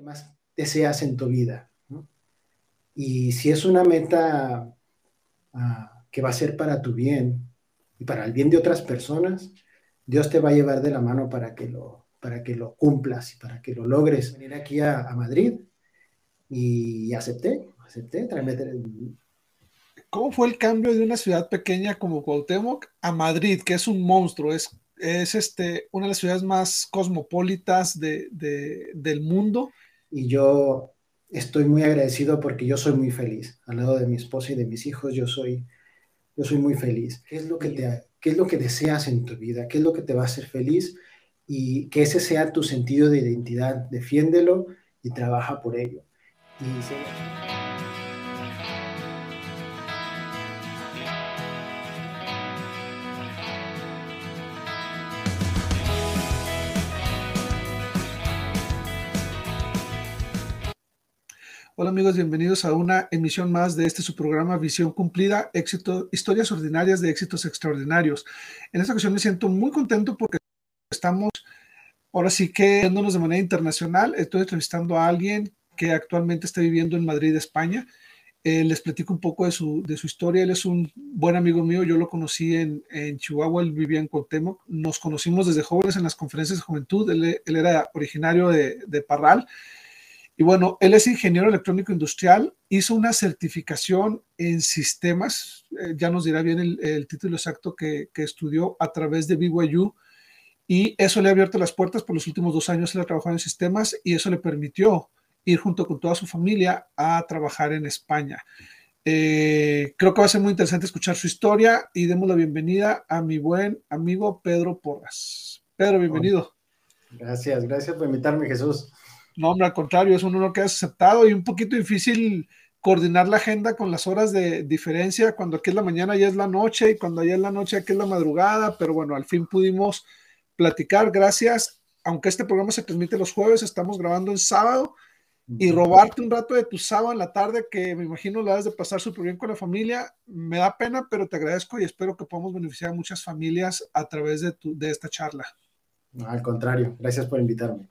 que más deseas en tu vida? Y si es una meta ah, que va a ser para tu bien y para el bien de otras personas, Dios te va a llevar de la mano para que lo, para que lo cumplas y para que lo logres. Venir aquí a, Madrid y acepté, acepté, ¿Cómo fue el cambio de una ciudad pequeña como Cuauhtémoc a Madrid, que es un monstruo, es, es este, una de las ciudades más cosmopolitas de, del mundo? Y yo estoy muy agradecido porque yo soy muy feliz. Al lado de mi esposa y de mis hijos, yo soy, yo soy muy feliz. ¿Qué es lo que te, qué es lo que deseas en tu vida? ¿Qué es lo que te va a hacer feliz? Y que ese sea tu sentido de identidad. Defiéndelo y trabaja por ello. Y Hola amigos, bienvenidos a una emisión más de este su programa Visión Cumplida, éxito, historias ordinarias de éxitos extraordinarios. En esta ocasión me siento muy contento porque estamos ahora sí que yéndonos de manera internacional. Estoy entrevistando a alguien que actualmente está viviendo en Madrid, España. Eh, les platico un poco de su, de su historia. Él es un buen amigo mío. Yo lo conocí en, en Chihuahua, él vivía en Cuauhtémoc. Nos conocimos desde jóvenes en las conferencias de juventud. Él, él era originario de, de Parral y bueno, él es ingeniero electrónico industrial, hizo una certificación en sistemas, eh, ya nos dirá bien el, título exacto que, estudió a través de BYU, y eso le ha abierto las puertas por los últimos dos años, él ha trabajado en sistemas y eso le permitió ir junto con toda su familia a trabajar en España. Eh, creo que va a ser muy interesante escuchar su historia y demos la bienvenida a mi buen amigo Pedro Porras. Pedro, bienvenido. Gracias, gracias por invitarme, Jesús. No, hombre, al contrario, es un honor que has aceptado y un poquito difícil coordinar la agenda con las horas de diferencia, cuando aquí es la mañana ya es la noche y cuando allá es la noche aquí es la madrugada, pero bueno, al fin pudimos platicar, gracias, aunque este programa se transmite los jueves, estamos grabando en sábado. Y robarte un rato de tu sábado en la tarde, que me imagino la has de pasar súper bien con la familia, me da pena, pero te agradezco y espero que podamos beneficiar a muchas familias a través de, tu, de esta charla. al contrario, gracias por invitarme.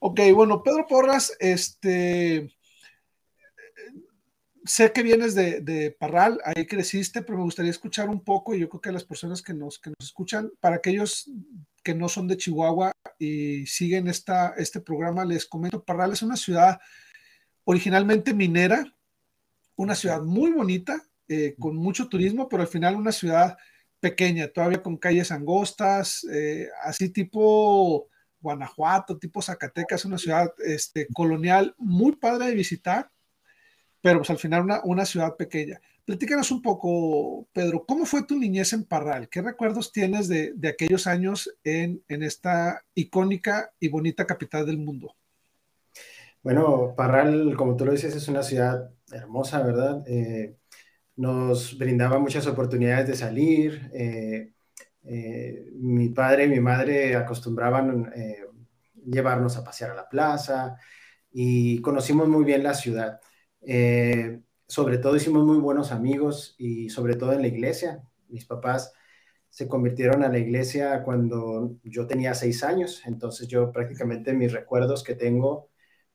Ok, bueno, Pedro Porras, este, sé que vienes de, Parral, ahí creciste, pero me gustaría escuchar un poco, y yo creo que las personas que nos, que nos escuchan, para aquellos que no son de Chihuahua y siguen esta, este programa, les comento, Parral es una ciudad originalmente minera, una ciudad muy bonita, eh, con mucho turismo, pero al final una ciudad pequeña, todavía con calles angostas, eh, así tipo Guanajuato, tipo Zacatecas, una ciudad este, colonial muy padre de visitar, pero pues al final una, ciudad pequeña. Platícanos un poco, Pedro, ¿cómo fue tu niñez en Parral? ¿Qué recuerdos tienes de, aquellos años en, en, esta icónica y bonita capital del mundo? Bueno, Parral, como tú lo dices, es una ciudad hermosa, ¿verdad? Eh, nos brindaba muchas oportunidades de salir. Eh, eh, mi padre y mi madre acostumbraban eh, llevarnos a pasear a la plaza y conocimos muy bien la ciudad. Eh, sobre todo hicimos muy buenos amigos y sobre todo en la iglesia. Mis papás se convirtieron a la iglesia cuando yo tenía seis años, entonces yo prácticamente mis recuerdos que tengo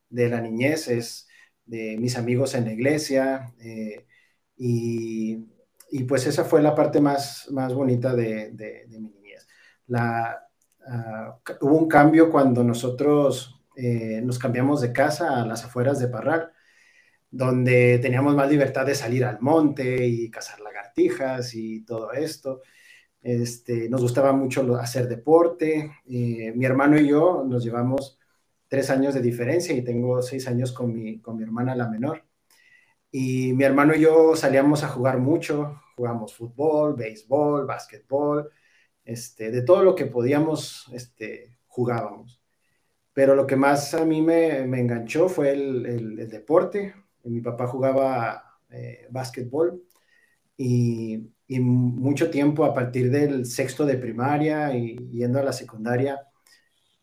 de la niñez es de mis amigos en la iglesia y y pues esa fue la parte más, más bonita de, de, mi niñez. La, ah, hubo un cambio cuando nosotros eh, nos cambiamos de casa a las afueras de Parral, donde teníamos más libertad de salir al monte y cazar lagartijas y todo esto. Este, nos gustaba mucho hacer deporte. Eh, mi hermano y yo nos llevamos tres años de diferencia y tengo seis años con mi, con mi hermana la menor. Y mi hermano y yo salíamos a jugar mucho, jugamos fútbol, béisbol, básquetbol, este, de todo lo que podíamos, este, jugábamos. Pero lo que más a mí me, me enganchó fue el, el, deporte. Mi papá jugaba eh, básquetbol y, y, mucho tiempo a partir del sexto de primaria y yendo a la secundaria,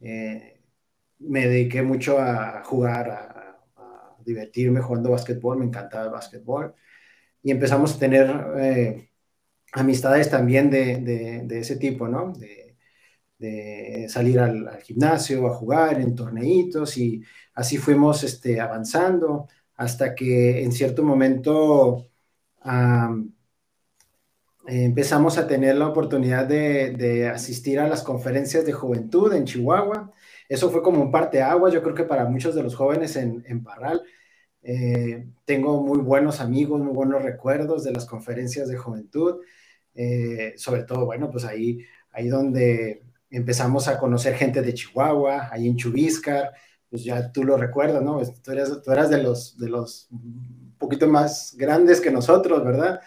eh, me dediqué mucho a jugar, a, a divertirme jugando básquetbol, me encantaba el básquetbol y empezamos a tener eh, amistades también de, de, ese tipo, ¿no? De, salir al, gimnasio, a jugar en torneitos y así fuimos este, avanzando hasta que en cierto momento empezamos a tener la oportunidad de, asistir a las conferencias de juventud en Chihuahua. Eso fue como un parteaguas, yo creo que para muchos de los jóvenes en, en Parral. Eh, tengo muy buenos amigos, muy buenos recuerdos de las conferencias de juventud. Eh, sobre todo, bueno, pues ahí, ahí donde empezamos a conocer gente de Chihuahua, ahí en Chubiscar, pues ya tú lo recuerdas, ¿no? Tú eras, tú eras de los, de los un poquito más grandes que nosotros, ¿verdad?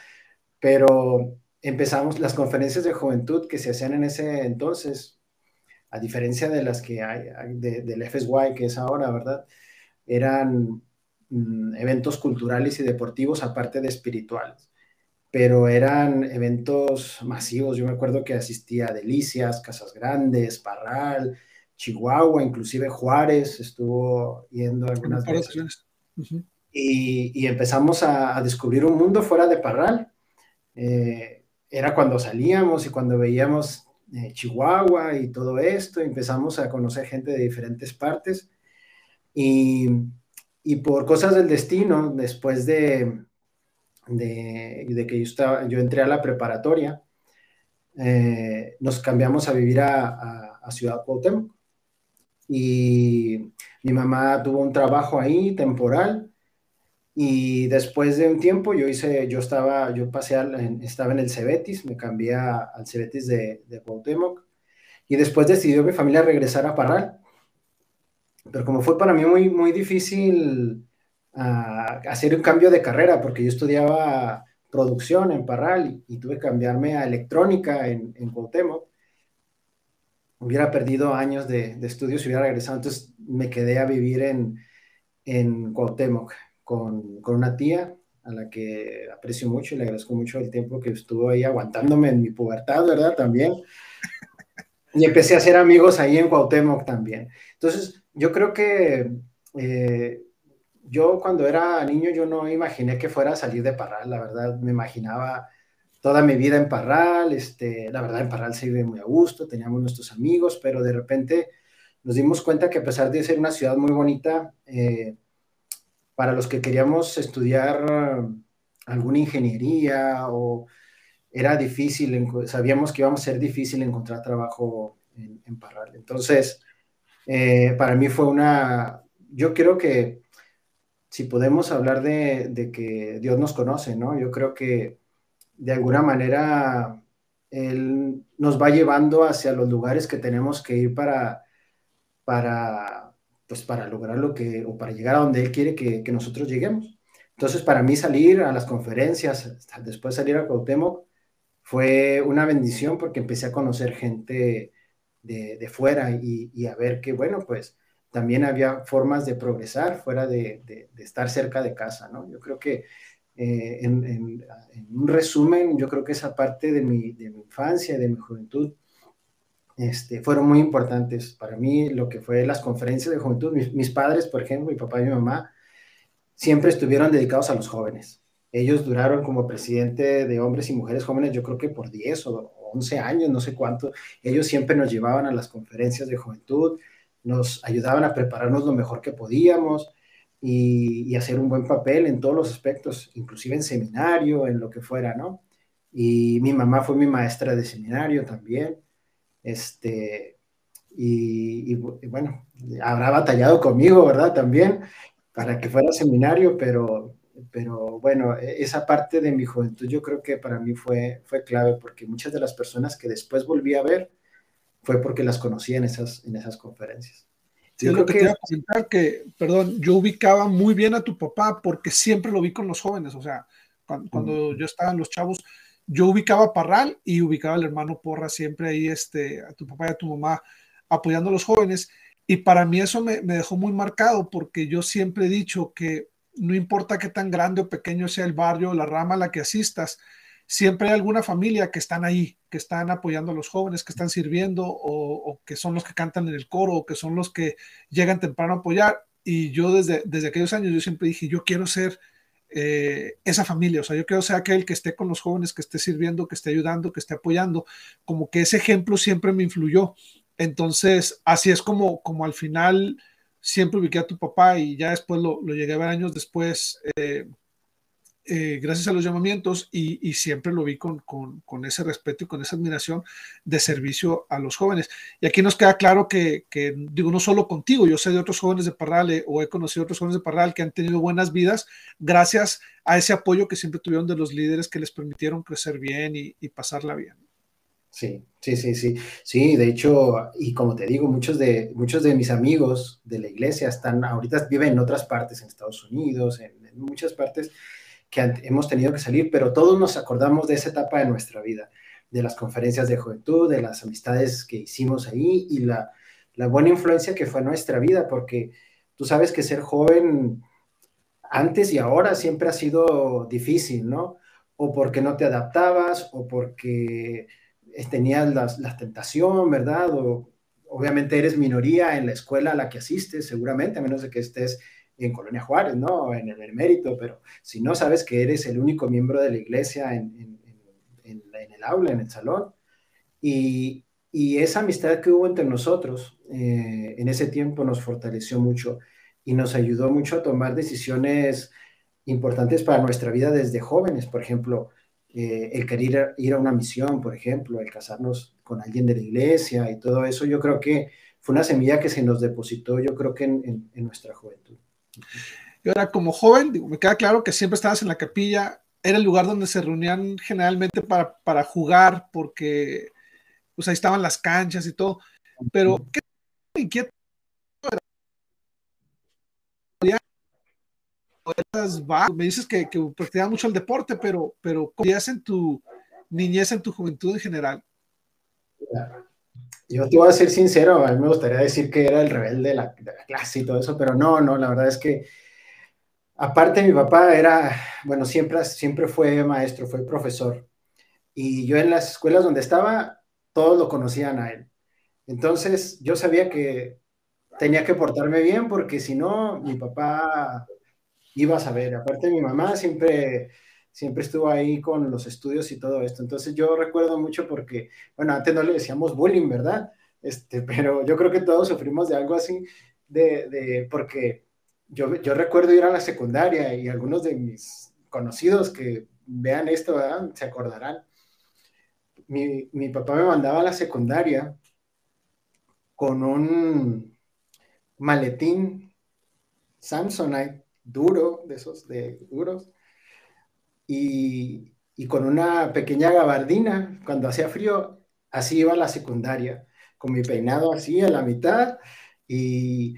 Pero empezamos las conferencias de juventud que se hacían en ese entonces, a diferencia de las que hay, del FSY que es ahora, ¿verdad? Eran eventos culturales y deportivos aparte de espirituales, pero eran eventos masivos. Yo me acuerdo que asistía a Delicias, Casas Grandes, Parral, Chihuahua, inclusive Juárez estuvo yendo algunas veces. y, empezamos a, descubrir un mundo fuera de Parral. Eh, era cuando salíamos y cuando veíamos eh, Chihuahua y todo esto, empezamos a conocer gente de diferentes partes y, y por cosas del destino, después de, de, que yo, estaba, yo entré a la preparatoria, eh, nos cambiamos a vivir a, a, a Ciudad Cuauhtémoc y mi mamá tuvo un trabajo ahí temporal y después de un tiempo yo hice, yo estaba, yo pasé, al, estaba en el Cebetis, me cambié al Cebetis de, de y después decidió mi familia regresar a Parral. Pero como fue para mí muy, muy difícil uh, hacer un cambio de carrera, porque yo estudiaba producción en Parral y, y tuve que cambiarme a electrónica en, en Cuauhtémoc, hubiera perdido años de, de estudios y hubiera regresado, entonces me quedé a vivir en, en Cuauhtémoc con, con, una tía a la que aprecio mucho y le agradezco mucho el tiempo que estuvo ahí aguantándome en mi pubertad, ¿verdad? También. Y empecé a hacer amigos ahí en Cuauhtémoc también. Entonces, yo creo que eh, yo cuando era niño yo no imaginé que fuera a salir de Parral, la verdad, me imaginaba toda mi vida en Parral, este, la verdad en Parral se vive muy a gusto, teníamos nuestros amigos, pero de repente nos dimos cuenta que a pesar de ser una ciudad muy bonita, eh, para los que queríamos estudiar alguna ingeniería o era difícil, sabíamos que íbamos a ser difícil encontrar trabajo en, en Parral. Entonces, eh, para mí fue una, yo creo que si podemos hablar de, de, que Dios nos conoce, ¿no? Yo creo que de alguna manera Él nos va llevando hacia los lugares que tenemos que ir para, para pues para lograr lo que, o para llegar a donde Él quiere que, nosotros lleguemos. Entonces, para mí salir a las conferencias, después salir a Cuauhtémoc, fue una bendición porque empecé a conocer gente de, fuera y, y, a ver que, bueno, pues también había formas de progresar fuera de, de, estar cerca de casa, ¿no? Yo creo que eh, en, un resumen, yo creo que esa parte de mi, de mi infancia, de mi juventud, este, fueron muy importantes para mí, lo que fue las conferencias de juventud. Mis, mis, padres, por ejemplo, mi papá y mi mamá, siempre estuvieron dedicados a los jóvenes. Ellos duraron como presidente de hombres y mujeres jóvenes, yo creo que por 10 o 11 años, no sé cuánto. Ellos siempre nos llevaban a las conferencias de juventud, nos ayudaban a prepararnos lo mejor que podíamos y, hacer un buen papel en todos los aspectos, inclusive en seminario, en lo que fuera, ¿no? Y mi mamá fue mi maestra de seminario también. Este, y, y, bueno, habrá batallado conmigo, ¿verdad? También para que fuera seminario, pero, pero bueno, e, esa parte de mi juventud yo creo que para mí fue, fue clave porque muchas de las personas que después volví a ver fue porque las conocí en esas, en esas conferencias. Yo creo que, que te iba a comentar que, perdón, yo ubicaba muy bien a tu papá porque siempre lo vi con los jóvenes, o sea, cuando, cuando yo estaba en los chavos, yo ubicaba a Parral y ubicaba al hermano Porra siempre ahí, este, a tu papá y a tu mamá apoyando a los jóvenes. Y para mí eso me, me, dejó muy marcado porque yo siempre he dicho que no importa qué tan grande o pequeño sea el barrio, la rama a la que asistas, siempre hay alguna familia que están ahí, que están apoyando a los jóvenes, que están sirviendo o, o que son los que cantan en el coro o que son los que llegan temprano a apoyar. Y yo desde, desde aquellos años yo siempre dije, yo quiero ser eh, esa familia. O sea, yo quiero ser aquel que esté con los jóvenes, que esté sirviendo, que esté ayudando, que esté apoyando. Como que ese ejemplo siempre me influyó. Entonces, así es como, como al final siempre ubiqué a tu papá y ya después lo, lo llegué a ver años después, eh, eh, gracias a los llamamientos y, siempre lo vi con, ese respeto y con esa admiración de servicio a los jóvenes. Y aquí nos queda claro que, que, digo, no solo contigo, yo sé de otros jóvenes de Parral eh, o he conocido otros jóvenes de Parral que han tenido buenas vidas gracias a ese apoyo que siempre tuvieron de los líderes que les permitieron crecer bien y, y pasarla bien. Sí, sí, sí, sí. Sí, de hecho, y como te digo, muchos de, muchos de mis amigos de la iglesia están, ahorita viven en otras partes, en Estados Unidos, en, en muchas partes que han, hemos tenido que salir, pero todos nos acordamos de esa etapa de nuestra vida, de las conferencias de juventud, de las amistades que hicimos ahí y la, la buena influencia que fue nuestra vida, porque tú sabes que ser joven antes y ahora siempre ha sido difícil, ¿no? O porque no te adaptabas, o porque tenías la, la tentación, ¿verdad? O obviamente eres minoría en la escuela a la que asistes, seguramente, a menos de que estés en Colonia Juárez, ¿no? En el mérito, pero si no sabes que eres el único miembro de la iglesia en, en, en, en el aula, en el salón, y, y, esa amistad que hubo entre nosotros eh, en ese tiempo nos fortaleció mucho y nos ayudó mucho a tomar decisiones importantes para nuestra vida desde jóvenes, por ejemplo, eh, el querer ir a una misión, por ejemplo, el casarnos con alguien de la iglesia y todo eso, yo creo que fue una semilla que se nos depositó, yo creo que en, en, en nuestra juventud. Y ahora, como joven, digo, me queda claro que siempre estabas en la capilla, era el lugar donde se reunían generalmente para, para jugar, porque pues ahí estaban las canchas y todo, pero ¿qué inquieto era? Me dices que, que practicabas mucho el deporte, pero, pero ¿cómo en tu niñez, en tu juventud en general? Yo te voy a ser sincero, a mí me gustaría decir que era el rebelde de la, de la, clase y todo eso, pero no, no, la verdad es que aparte mi papá era, bueno, siempre, siempre fue maestro, fue profesor, y yo en las escuelas donde estaba, todos lo conocían a él. Entonces yo sabía que tenía que portarme bien porque si no, mi papá iba a saber. Aparte mi mamá siempre siempre estuvo ahí con los estudios y todo esto. Entonces yo recuerdo mucho porque, bueno, antes no le decíamos bullying, ¿verdad? Este, pero yo creo que todos sufrimos de algo así, de, de porque yo, yo recuerdo ir a la secundaria y algunos de mis conocidos que vean esto, ¿verdad? se acordarán. Mi, mi papá me mandaba a la secundaria con un maletín Samsonite duro, de esos de duros, y, y, con una pequeña gabardina, cuando hacía frío, así iba a la secundaria, con mi peinado así a la mitad y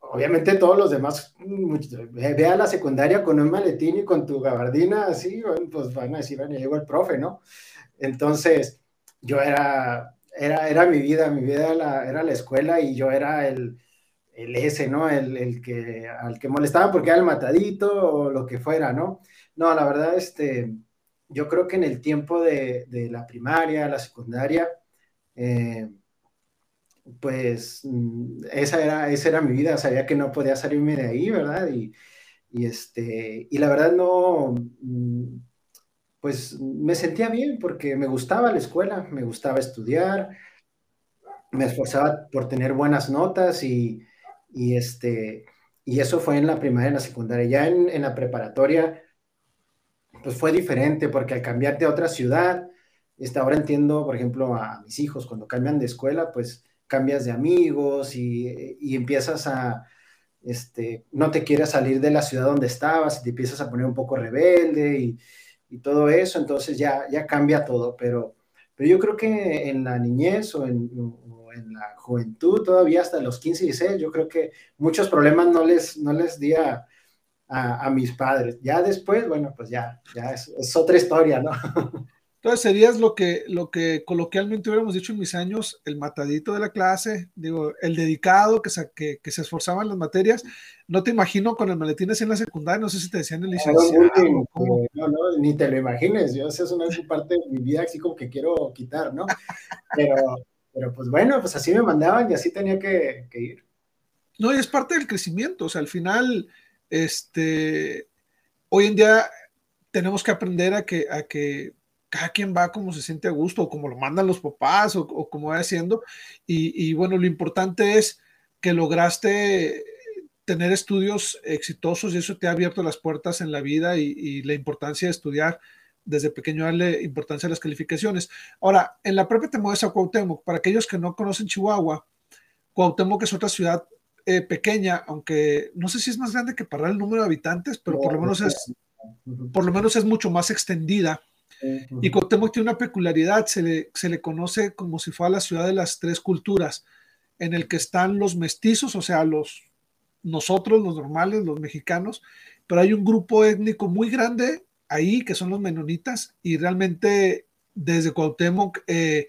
obviamente todos los demás, ve a la secundaria con un maletín y con tu gabardina así, pues van a decir, bueno, llegó el profe, ¿no? Entonces, yo era, era, era mi vida, mi vida era la, era la escuela y yo era el, el ese, ¿no? El, el, que, al que molestaba porque era el matadito o lo que fuera, ¿no? No, la verdad, este, yo creo que en el tiempo de, de la primaria, la secundaria, eh, pues mm, esa era, esa era mi vida, sabía que no podía salirme de ahí, ¿verdad? Y, y, este, y la verdad no, mm, pues me sentía bien porque me gustaba la escuela, me gustaba estudiar, me esforzaba por tener buenas notas y, y este, y eso fue en la primaria en la secundaria. Ya en, en la preparatoria, pues fue diferente porque al cambiarte a otra ciudad, este, ahora entiendo, por ejemplo, a mis hijos, cuando cambian de escuela, pues cambias de amigos y, y empiezas a, este, no te quieres salir de la ciudad donde estabas y te empiezas a poner un poco rebelde y, y todo eso, entonces ya, ya cambia todo, pero, pero yo creo que en la niñez o en, o en la juventud, todavía hasta los 15 y 16, yo creo que muchos problemas no les, no les di a, a, a, mis padres. Ya después, bueno, pues ya, ya es, es, otra historia, ¿no? Entonces serías lo que, lo que coloquialmente hubiéramos dicho en mis años, el matadito de la clase, digo, el dedicado que se, que, que se esforzaba en las materias. No te imagino con el maletín así en la secundaria, no sé si te decían el licenciado. No, no, no, no ni te lo imagines, yo esa es una parte de mi vida así como que quiero quitar, ¿no? Pero, pero pues bueno, pues así me mandaban y así tenía que, ir. No, y es parte del crecimiento, o sea, al final este, hoy en día tenemos que aprender a que, a que cada quien va como se siente a gusto, o como lo mandan los papás, o, como va haciendo. Y, bueno, lo importante es que lograste tener estudios exitosos y eso te ha abierto las puertas en la vida y, la importancia de estudiar desde pequeño darle importancia a las calificaciones. Ahora, en la prepa te mueves a Cuauhtémoc. Para aquellos que no conocen Chihuahua, Cuauhtémoc es otra ciudad eh, pequeña, aunque no sé si es más grande que para el número de habitantes, pero por lo menos es, por lo menos es mucho más extendida. Y Cuauhtémoc tiene una peculiaridad, se le, se le conoce como si fuera la ciudad de las tres culturas, en el que están los mestizos, o sea, los nosotros, los normales, los mexicanos, pero hay un grupo étnico muy grande ahí, que son los menonitas, y realmente desde Cuauhtémoc eh,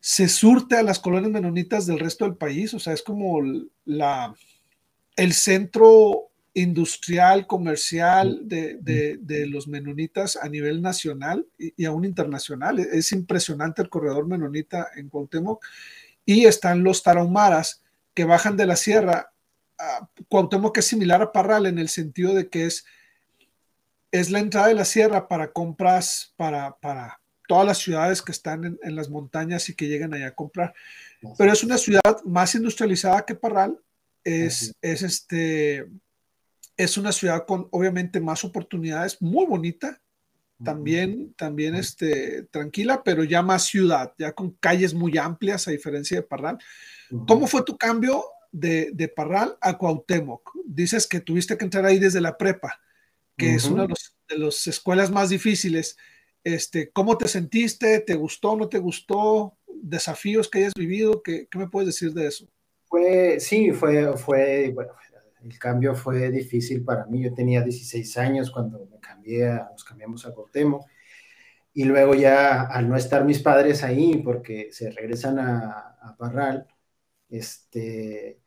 se surte a las colonias menonitas del resto del país, o sea, es como la, el centro industrial, comercial de, los menonitas a nivel nacional y, aún internacional. Es impresionante el corredor menonita en Cuauhtémoc. Y están los tarahumaras que bajan de la sierra. a Cuauhtémoc es similar a Parral en el sentido de que es, es la entrada de la sierra para compras para, para todas las ciudades que están en, las montañas y que llegan allá a comprar. Pero es una ciudad más industrializada que Parral. Es, es este es una ciudad con obviamente más oportunidades, muy bonita, también, también este, tranquila, pero ya más ciudad, ya con calles muy amplias a diferencia de Parral. ¿Cómo fue tu cambio de, de, Parral a Cuauhtémoc? Dices que tuviste que entrar ahí desde la prepa, que es una de, las escuelas más difíciles. Este, ¿Cómo te sentiste? ¿Te gustó? ¿No te gustó? ¿Desafíos que hayas vivido? ¿Qué, qué me puedes decir de eso? Fue, sí, fue, fue, bueno, el cambio fue difícil para mí. Yo tenía 16 años cuando me cambié, nos cambiamos a Cortemo. Y luego ya al no estar mis padres ahí, porque se regresan a, a Parral, este,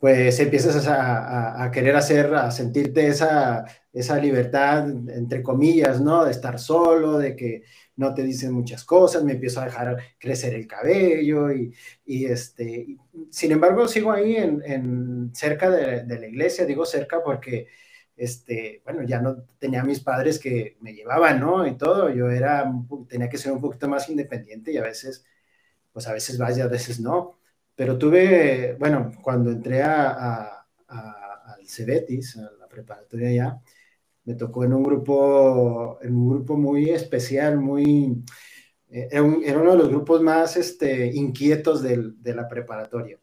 pues empiezas a, querer hacer, a sentirte esa, esa libertad, entre comillas, ¿no? De estar solo, de que no te dicen muchas cosas, me empiezo a dejar crecer el cabello y, y este, sin embargo sigo ahí en, en cerca de, de, la iglesia, digo cerca porque, este, bueno, ya no tenía mis padres que me llevaban, ¿no? Y todo, yo era, tenía que ser un poquito más independiente y a veces, pues a veces vas y a veces no pero tuve, bueno, cuando entré a, al Cebetis, a la preparatoria ya, me tocó en un grupo, en un grupo muy especial, muy, eh, era, uno de los grupos más este, inquietos de la preparatoria.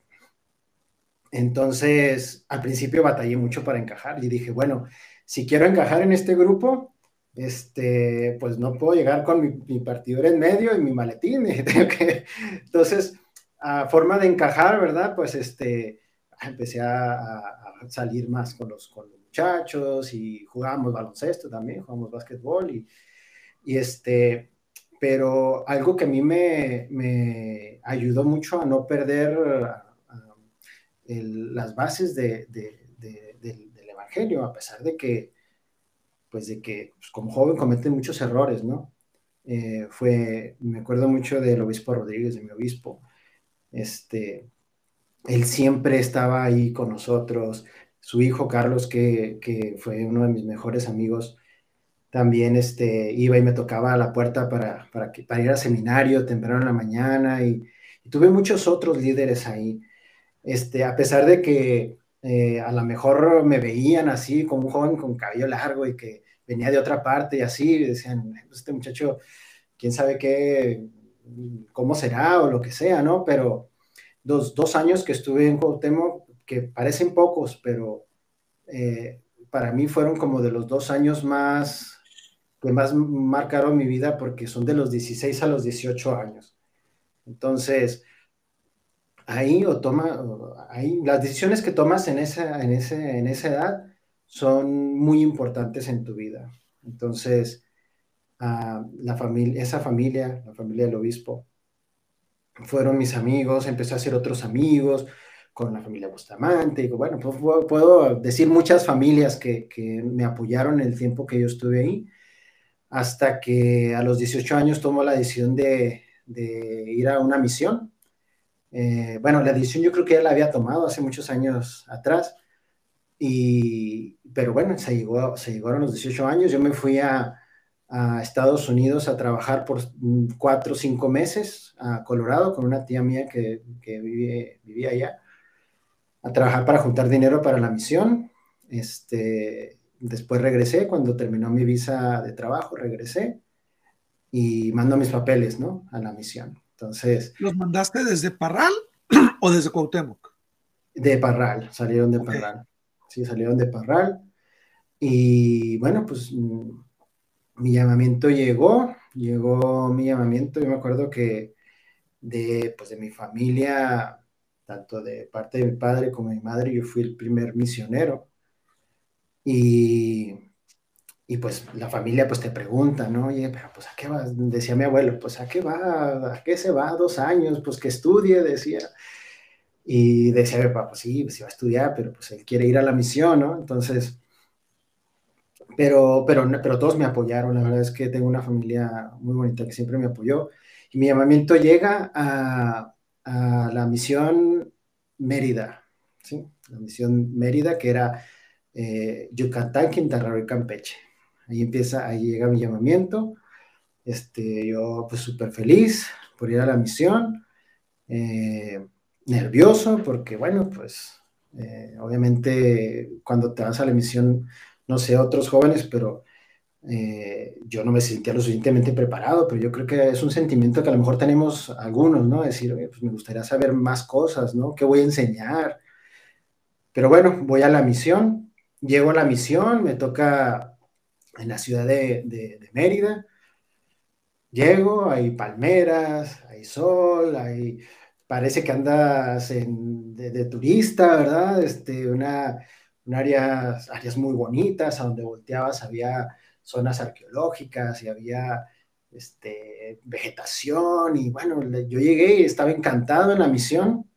Entonces, al principio batallé mucho para encajar y dije, bueno, si quiero encajar en este grupo, este, pues no puedo llegar con mi, mi en medio y mi maletín. Entonces, a forma de encajar, ¿verdad? Pues este, empecé a, salir más con los, con los muchachos y jugábamos baloncesto también, jugábamos básquetbol y, y este, pero algo que a mí me, me ayudó mucho a no perder las bases de, de, del, Evangelio, a pesar de que, pues de que pues, como joven cometen muchos errores, ¿no? Eh, fue, me acuerdo mucho del obispo Rodríguez, de mi obispo, este, él siempre estaba ahí con nosotros. Su hijo Carlos, que, fue uno de mis mejores amigos, también este, iba y me tocaba a la puerta para, para, que, ir al seminario temprano en la mañana y, tuve muchos otros líderes ahí. Este, a pesar de que eh, a lo mejor me veían así como un joven con cabello largo y que venía de otra parte y así, decían, este muchacho, quién sabe qué, cómo será o lo que sea, ¿no? Pero dos, dos años que estuve en Cuauhtémoc, que parecen pocos, pero eh, para mí fueron como de los dos años más que más marcaron mi vida porque son de los 16 a los 18 años. Entonces, ahí o toma, ahí las decisiones que tomas en esa, en, ese, en esa edad son muy importantes en tu vida. Entonces, la familia, esa familia, la familia del obispo, fueron mis amigos, empecé a hacer otros amigos con la familia Bustamante, bueno, pues puedo decir muchas familias que, que, me apoyaron el tiempo que yo estuve ahí, hasta que a los 18 años tomo la decisión de, de ir a una misión. Eh, bueno, la decisión yo creo que ya la había tomado hace muchos años atrás, y, pero bueno, se, llegó, se llegaron los 18 años, yo me fui a, a Estados Unidos a trabajar por cuatro o cinco meses a Colorado con una tía mía que, que vivía allá, a trabajar para juntar dinero para la misión. Este, después regresé, cuando terminó mi visa de trabajo, regresé y mando mis papeles, ¿no? A la misión. Entonces... ¿Los mandaste desde Parral o desde Cuauhtémoc? De Parral, salieron de Parral. Sí, salieron de Parral. Y bueno, pues mi llamamiento llegó, llegó mi llamamiento, yo me acuerdo que de, pues, de mi familia, tanto de parte de mi padre como de mi madre, yo fui el primer misionero. Y, y pues la familia pues te pregunta, ¿no? Oye, pero pues a qué va, decía mi abuelo, pues a qué va, a qué se va dos años, pues que estudie, decía. Y decía papá, pues sí, pues va a estudiar, pero pues él quiere ir a la misión, ¿no? Entonces, pero, pero, pero todos me apoyaron, la verdad es que tengo una familia muy bonita que siempre me apoyó. Y mi llamamiento llega a, a la misión Mérida, ¿sí? La misión Mérida, que era eh, Yucatán, Quintana Roo y Campeche. Ahí empieza, ahí llega mi llamamiento. Este, yo pues súper feliz por ir a la misión, eh, nervioso porque bueno, pues eh, obviamente cuando te vas a la misión no sé, otros jóvenes, pero eh, yo no me sentía lo suficientemente preparado, pero yo creo que es un sentimiento que a lo mejor tenemos algunos, ¿no? Decir, pues me gustaría saber más cosas, ¿no? ¿Qué voy a enseñar? Pero bueno, voy a la misión, llego a la misión, me toca en la ciudad de, Mérida, llego, hay palmeras, hay sol, hay, parece que andas de, de, turista, ¿verdad? Este, una, áreas, áreas muy bonitas, a donde volteabas había zonas arqueológicas y había este, vegetación y bueno, yo llegué y estaba encantado en la misión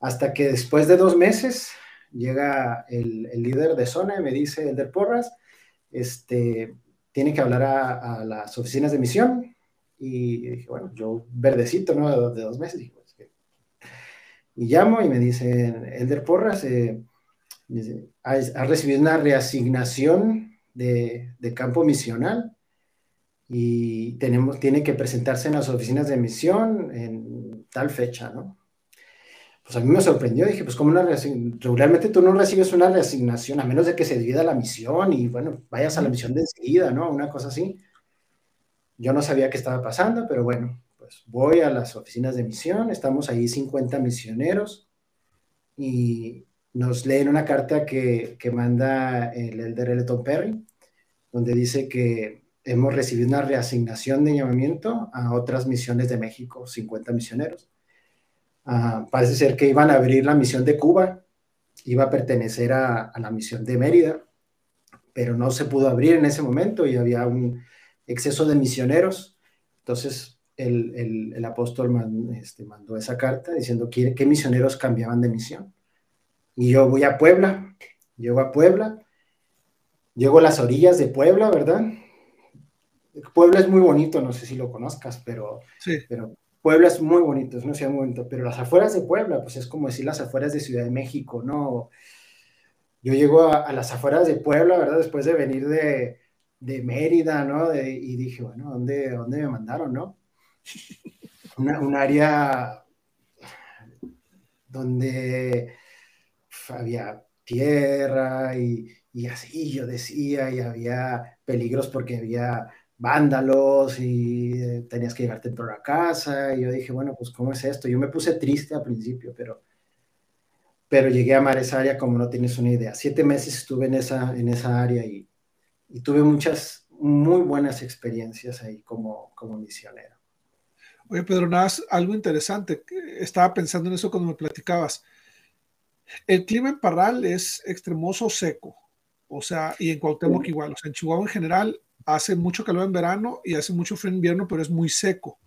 hasta que después de dos meses llega el, líder de zona y me dice, Elder Porras, este, tiene que hablar a, las oficinas de misión y dije, bueno, yo verdecito, ¿no? De, dos meses. Y llamo y me dice, Elder Porras, eh, ha, recibido una reasignación de, campo misional y tenemos, tiene que presentarse en las oficinas de misión en tal fecha, ¿no? Pues a mí me sorprendió, dije, pues como una regularmente tú no recibes una reasignación a menos de que se divida la misión y bueno, vayas a la misión de enseguida, ¿no? Una cosa así. Yo no sabía qué estaba pasando, pero bueno, pues voy a las oficinas de misión, estamos ahí 50 misioneros y, nos leen una carta que, que manda el Elder Elton Perry, donde dice que hemos recibido una reasignación de llamamiento a otras misiones de México, 50 misioneros. Ah, parece ser que iban a abrir la misión de Cuba, iba a pertenecer a, la misión de Mérida, pero no se pudo abrir en ese momento y había un exceso de misioneros. Entonces el, el, apóstol este, mandó esa carta diciendo que, qué misioneros cambiaban de misión. Y yo voy a Puebla, llego a Puebla, llego a las orillas de Puebla, ¿verdad? Puebla es muy bonito, no sé si lo conozcas, pero, pero Puebla es muy bonito, es una ciudad muy bonita, pero las afueras de Puebla, pues es como decir las afueras de Ciudad de México, ¿no? Yo llego a, las afueras de Puebla, ¿verdad? Después de venir de, de Mérida, ¿no? y dije, bueno, ¿dónde, ¿dónde me mandaron, no? un área donde había tierra y, y, así yo decía, y había peligros porque había vándalos y eh, tenías que llegar temprano a casa. Y yo dije, bueno, pues ¿cómo es esto? Yo me puse triste al principio, pero, pero llegué a amar esa área como no tienes una idea. Siete meses estuve en esa, en esa área y, y tuve muchas, muy buenas experiencias ahí como, como misionero. Oye, Pedro, nada, algo interesante. Estaba pensando en eso cuando me platicabas. El clima en Parral es extremoso seco, o sea, y en Cuauhtémoc igual, o sea, en Chihuahua en general hace mucho calor en verano y hace mucho frío en invierno, pero es muy seco.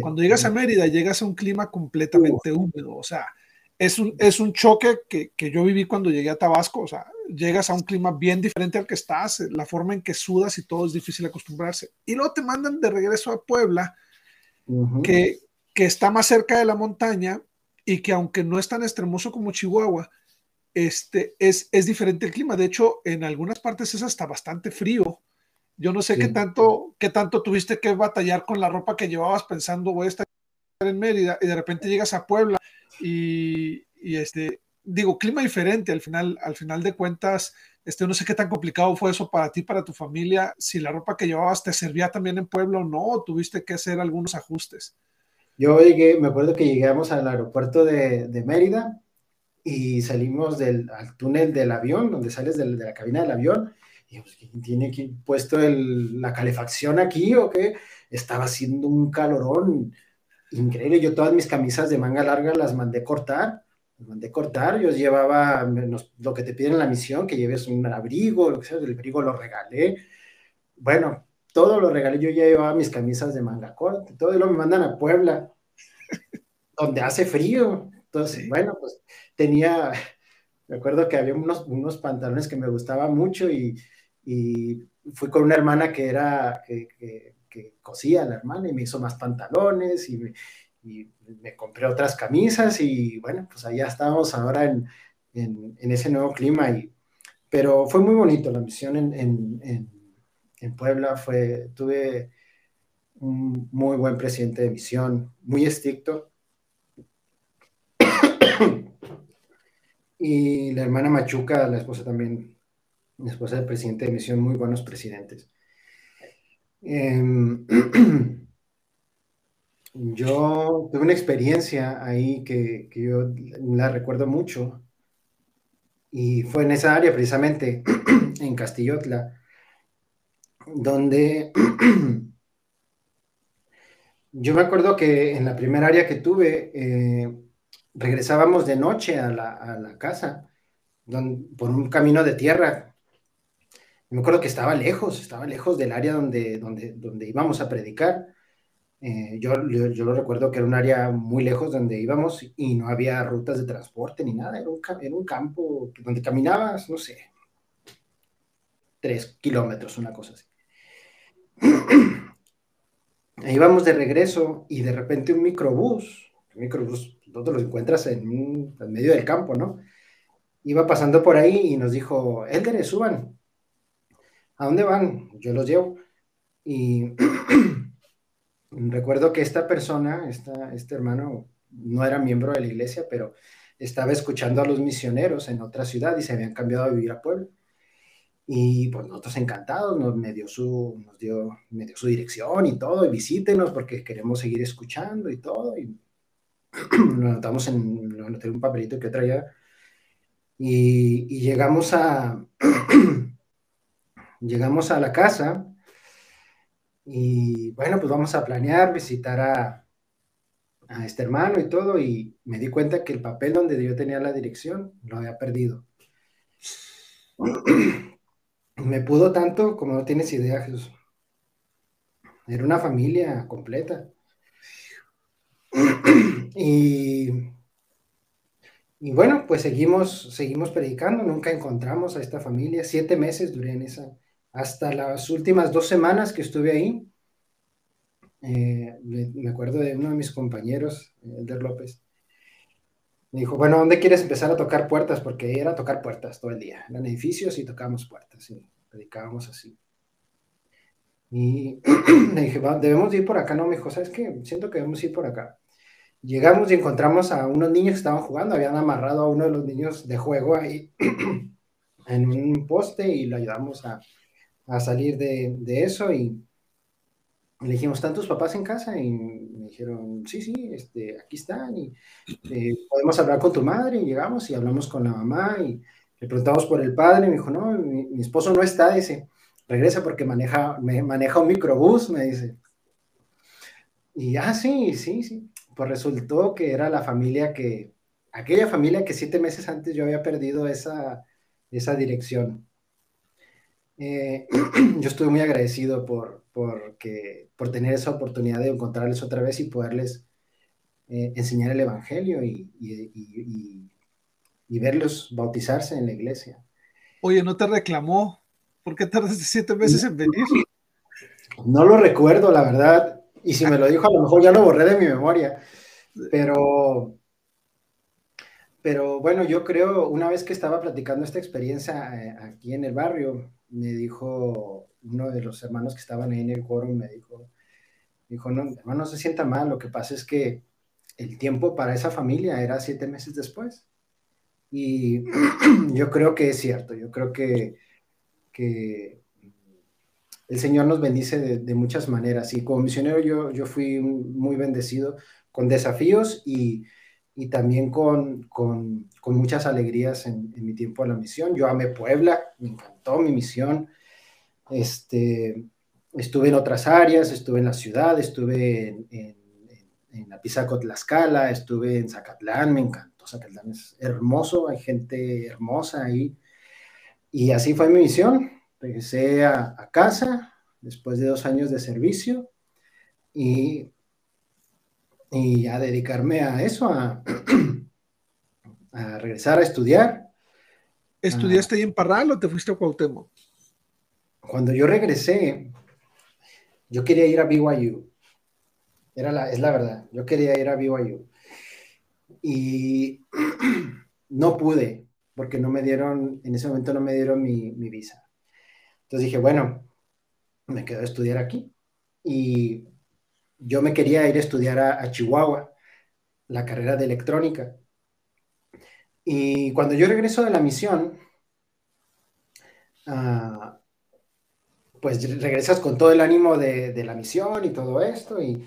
Cuando llegas a Mérida, llegas a un clima completamente húmedo, o sea, es un, es un choque que, que, yo viví cuando llegué a Tabasco, o sea, llegas a un clima bien diferente al que estás, la forma en que sudas y todo es difícil acostumbrarse. Y luego te mandan de regreso a Puebla, que, que está más cerca de la montaña y que aunque no es tan extremoso como Chihuahua, este, es, es diferente el clima. De hecho, en algunas partes es hasta bastante frío Yo no sé qué, tanto, qué tanto tuviste que batallar con la ropa que llevabas pensando voy a estar en Mérida y de repente llegas a Puebla y, y este, digo, clima diferente, al final, al final de cuentas, este, no sé qué tan complicado fue eso para ti, para tu familia, si la ropa que llevabas te servía también en Puebla o no, o tuviste que hacer algunos ajustes. Yo llegué, me acuerdo que llegamos al aeropuerto de, de Mérida y salimos del al túnel del avión, donde sales de, la cabina del avión, y pues, ¿tiene aquí puesto el, la calefacción aquí o qué? Estaba haciendo un calorón increíble. Yo todas mis camisas de manga larga las mandé cortar mandé cortar, yo llevaba lo que te piden en la misión, que lleves un abrigo, lo que sea, el abrigo lo regalé. Bueno, todo lo regalé, yo ya llevaba mis camisas de manga corta, todo y lo me mandan a Puebla, donde hace frío. Entonces, bueno, pues tenía, me acuerdo que había unos, unos pantalones que me gustaban mucho y, y fui con una hermana que era, que, que, que, cosía la hermana y me hizo más pantalones y me, y me compré otras camisas y bueno, pues allá estábamos ahora en, en, en ese nuevo clima. Y, pero fue muy bonito la misión en, en, Puebla, fue, tuve un muy buen presidente de misión, muy estricto. y la hermana Machuca, la esposa también, la esposa del presidente de misión, muy buenos presidentes. Eh, Yo tuve una experiencia ahí que, que, yo la recuerdo mucho y fue en esa área precisamente, en Castillotla, donde yo me acuerdo que en la primera área que tuve, eh, regresábamos de noche a la, a la casa donde, por un camino de tierra. Me acuerdo que estaba lejos, estaba lejos del área donde, donde, donde íbamos a predicar eh, yo, yo, lo recuerdo que era un área muy lejos donde íbamos y no había rutas de transporte ni nada, era un, era un campo donde caminabas, no sé, tres kilómetros, una cosa así. íbamos de regreso y de repente un microbús, un microbús, lo encuentras en, en, medio del campo, ¿no? Iba pasando por ahí y nos dijo, Elderes, suban. ¿A dónde van? Yo los llevo. Y recuerdo que esta persona, esta, este hermano, no era miembro de la iglesia, pero estaba escuchando a los misioneros en otra ciudad y se habían cambiado a vivir a Puebla. Y pues nosotros encantados, nos, me, dio su, nos dio, me dio su dirección y todo, y visítenos porque queremos seguir escuchando y todo. Y lo anotamos en, lo anoté un papelito que traía. Y, y llegamos a, llegamos a la casa y bueno, pues vamos a planear visitar a, a este hermano y todo, y me di cuenta que el papel donde yo tenía la dirección lo había perdido. me pudo tanto como no tienes idea, Jesús. Era una familia completa. y, y bueno, pues seguimos, seguimos predicando, nunca encontramos a esta familia. Siete meses duré en esa, hasta las últimas dos semanas que estuve ahí, eh, me, acuerdo de uno de mis compañeros, Elder López, me dijo, bueno, ¿dónde quieres empezar a tocar puertas? Porque era tocar puertas todo el día. Eran edificios y tocábamos puertas y predicábamos así. Y le dije, debemos ir por acá. No, me dijo, ¿sabes qué? Siento que debemos ir por acá. Llegamos y encontramos a unos niños que estaban jugando. Habían amarrado a uno de los niños de juego ahí en un poste y lo ayudamos a, a salir de, de, eso y le dijimos, ¿están tus papás en casa? Y me dijeron, sí, sí, este, aquí están y eh, podemos hablar con tu madre y llegamos y hablamos con la mamá y le preguntamos por el padre me dijo, no, mi, esposo no está, dice, regresa porque maneja, maneja un microbús, me dice. Y ah, sí, sí, sí. Pues resultó que era la familia que, aquella familia que siete meses antes yo había perdido esa, esa dirección. Eh, yo estuve muy agradecido por, por, que, por tener esa oportunidad de encontrarles otra vez y poderles eh, enseñar el Evangelio y, y, y, y, verlos bautizarse en la iglesia. Oye, ¿no te reclamó? ¿Por qué tardaste siete meses en venir? No lo recuerdo, la verdad. Y si me lo dijo, a lo mejor ya lo borré de mi memoria. Pero pero bueno, yo creo, una vez que estaba platicando esta experiencia eh, aquí en el barrio, me dijo uno de los hermanos que estaban ahí en el quórum, me dijo, dijo, no, hermano, no se sienta mal, lo que pasa es que el tiempo para esa familia era siete meses después. Y yo creo que es cierto, yo creo que, que el Señor nos bendice de, muchas maneras. Y como misionero yo, yo fui muy bendecido con desafíos y, y también con, con, con, muchas alegrías en, en, mi tiempo en la misión. Yo amé Puebla, me encantó mi misión. Este, estuve en otras áreas, estuve en la ciudad, estuve en, en, en Apizaco, Tlaxcala, estuve en Zacatlán, me encantó Zacatlán, es hermoso, hay gente hermosa ahí. Y así fue mi misión. Regresé a, casa después de dos años de servicio y, y a dedicarme a eso, a, a regresar a estudiar. ¿Estudiaste ahí en Parral o te fuiste a Cuauhtémoc? Cuando yo regresé, yo quería ir a BYU. Era la, es la verdad, yo quería ir a BYU. Y no pude, porque no me dieron, en ese momento no me dieron mi, mi visa. Entonces dije, bueno, me quedo a estudiar aquí. Y yo me quería ir a estudiar a, Chihuahua, la carrera de electrónica. Y cuando yo regreso de la misión, uh, pues regresas con todo el ánimo de, la misión y todo esto. Y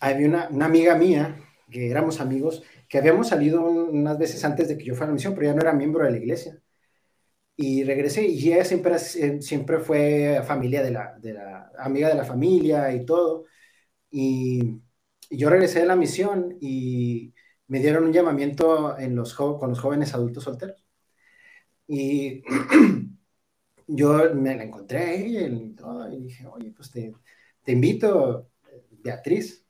había una, una, amiga mía, que éramos amigos, que habíamos salido unas veces antes de que yo fuera a la misión, pero ya no era miembro de la iglesia y regresé y ella siempre, siempre fue familia de la, de la, amiga de la familia y todo. Y, y yo regresé de la misión y me dieron un llamamiento en los, con los jóvenes adultos solteros. Y yo me la encontré a ella y, todo, y dije, oye, pues te, te invito, Beatriz,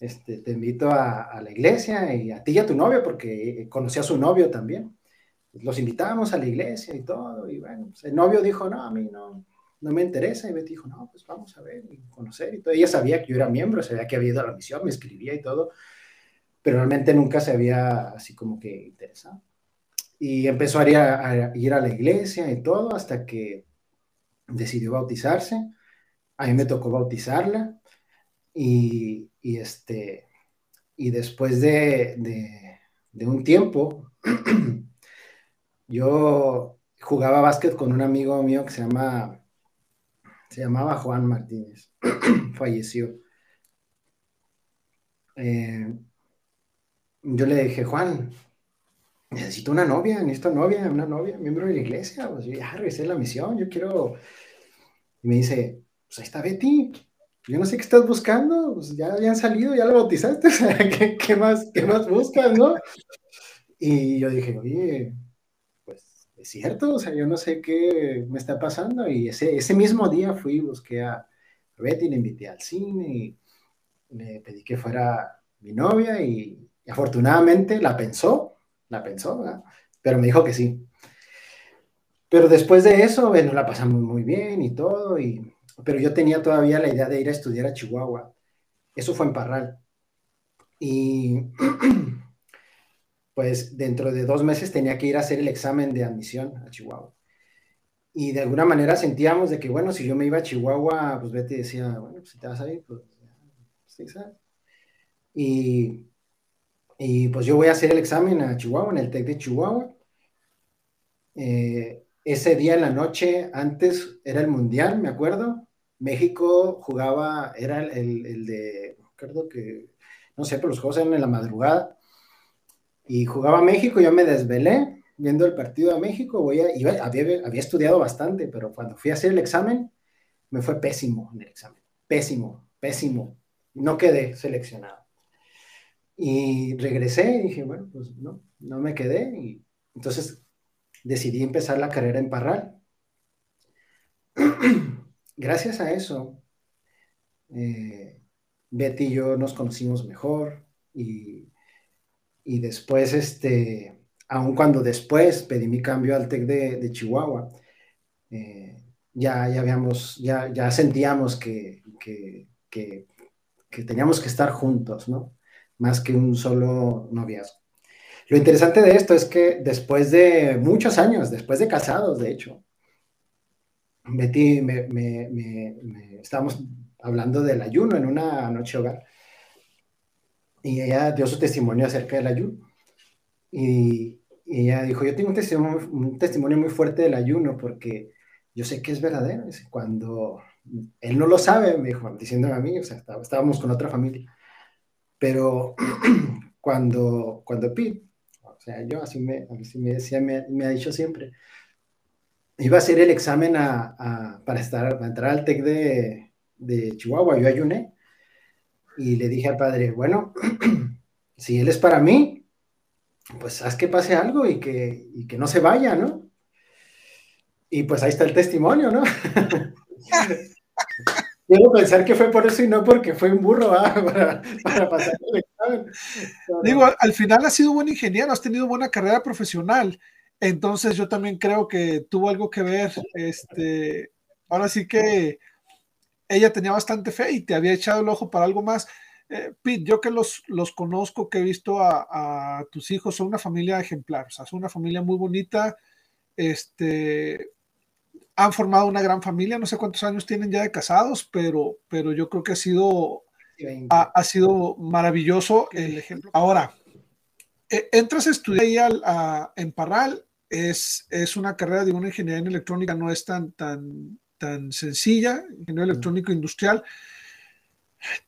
este, te invito a, a, la iglesia y a ti y a tu novio, porque conocí a su novio también los invitamos a la iglesia y todo, y bueno, pues el novio dijo, no, a mí no, no me interesa, y Betty dijo, no, pues vamos a ver y conocer y todo. Ella sabía que yo era miembro, sabía que había ido a la misión, me escribía y todo, pero realmente nunca se había así como que interesado. Y empezó a ir a, ir a la iglesia y todo hasta que decidió bautizarse. A mí me tocó bautizarla y, este, y después de, de, de un tiempo, Yo jugaba básquet con un amigo mío que se llama, se llamaba Juan Martínez, falleció. Eh, yo le dije, Juan, necesito una novia, necesito novia, una novia, miembro de la iglesia, pues yo ya regresé la misión, yo quiero... Y me dice, pues ahí está Betty, yo no sé qué estás buscando, pues ya habían salido, ya la bautizaste, ¿qué, qué, más, ¿qué más buscas, no? Y yo dije, oye, es cierto, o sea, yo no sé qué me está pasando. Y ese, ese mismo día fui, busqué a Betty, le invité al cine y le pedí que fuera mi novia y afortunadamente la pensó, la pensó, ¿verdad? pero me dijo que sí. Pero después de eso, bueno, la pasamos muy bien y todo, y, pero yo tenía todavía la idea de ir a estudiar a Chihuahua. Eso fue en Parral. Y pues dentro de dos meses tenía que ir a hacer el examen de admisión a Chihuahua. Y de alguna manera sentíamos de que, bueno, si yo me iba a Chihuahua, pues Betty decía, bueno, pues si te vas a ir, pues sí, ¿sabes? Y, y pues yo voy a hacer el examen a Chihuahua, en el TEC de Chihuahua. Eh, ese día en la noche, antes era el Mundial, me acuerdo. México jugaba, era el, el, de, recuerdo que, no sé, pero los juegos eran en la madrugada y jugaba México, yo me desvelé viendo el partido de México, voy a, había, había, estudiado bastante, pero cuando fui a hacer el examen, me fue pésimo en el examen, pésimo, pésimo, no quedé seleccionado. Y regresé y dije, bueno, pues no, no me quedé, y entonces decidí empezar la carrera en Parral. Gracias a eso, eh, Betty y yo nos conocimos mejor y y después, este, aun cuando después pedí mi cambio al TEC de, de Chihuahua, eh, ya, ya, habíamos, ya, ya sentíamos que, que, que, que, teníamos que estar juntos, ¿no? Más que un solo noviazgo. Lo interesante de esto es que después de muchos años, después de casados, de hecho, Betty, me, me, estábamos hablando del ayuno en una noche hogar y ella dio su testimonio acerca del ayuno. Y, ella dijo, yo tengo un testimonio, muy fuerte del ayuno porque yo sé que es verdadero. Cuando él no lo sabe, me dijo, diciéndome a mí, o sea, estábamos con otra familia. Pero cuando, cuando Pete, o sea, yo así me, así me decía, me, ha dicho siempre, iba a hacer el examen a, para, estar, para entrar al TEC de, de Chihuahua, yo ayuné, y le dije al padre, bueno, si él es para mí, pues haz que pase algo y que, y que no se vaya, ¿no? Y pues ahí está el testimonio, ¿no? Quiero pensar que fue por eso y no porque fue un burro para, pasar el examen. Digo, al final has sido buen ingeniero, has tenido buena carrera profesional. Entonces yo también creo que tuvo algo que ver. Este, ahora sí que ella tenía bastante fe y te había echado el ojo para algo más. Eh, Pete, yo que los, los conozco, que he visto a, tus hijos, son una familia ejemplar, o sea, son una familia muy bonita. Este, han formado una gran familia, no sé cuántos años tienen ya de casados, pero, pero yo creo que ha sido, ha, sido maravilloso el ejemplo. Ahora, e, entras a estudiar ahí en Parral, es, es una carrera de una ingeniería en electrónica, no es tan, tan, tan sencilla, ingeniero electrónico industrial.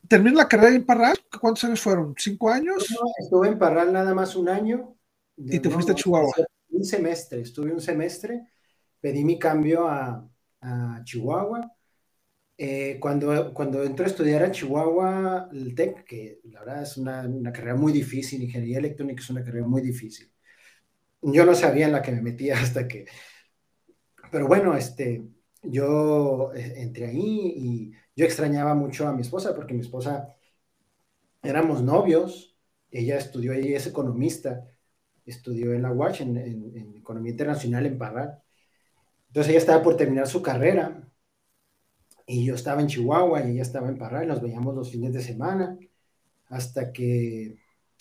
Termina la carrera en Parral, ¿cuántos años fueron? ¿Cinco años? estuve en Parral nada más un año. ¿Y te fuiste a Chihuahua? Un semestre, estuve un semestre pedí mi cambio a, Chihuahua. Eh, cuando, cuando entré a estudiar a Chihuahua, el TEC, que la verdad es una, carrera muy difícil, ingeniería electrónica es una carrera muy difícil. Yo no sabía en la que me metía hasta que... Pero bueno, este, yo eh, entré ahí y yo extrañaba mucho a mi esposa porque mi esposa éramos novios, ella estudió ahí, es economista, estudió en la UACH, en, en Economía Internacional en Parral. Entonces ella estaba por terminar su carrera y yo estaba en Chihuahua y ella estaba en Parral, nos veíamos los fines de semana hasta que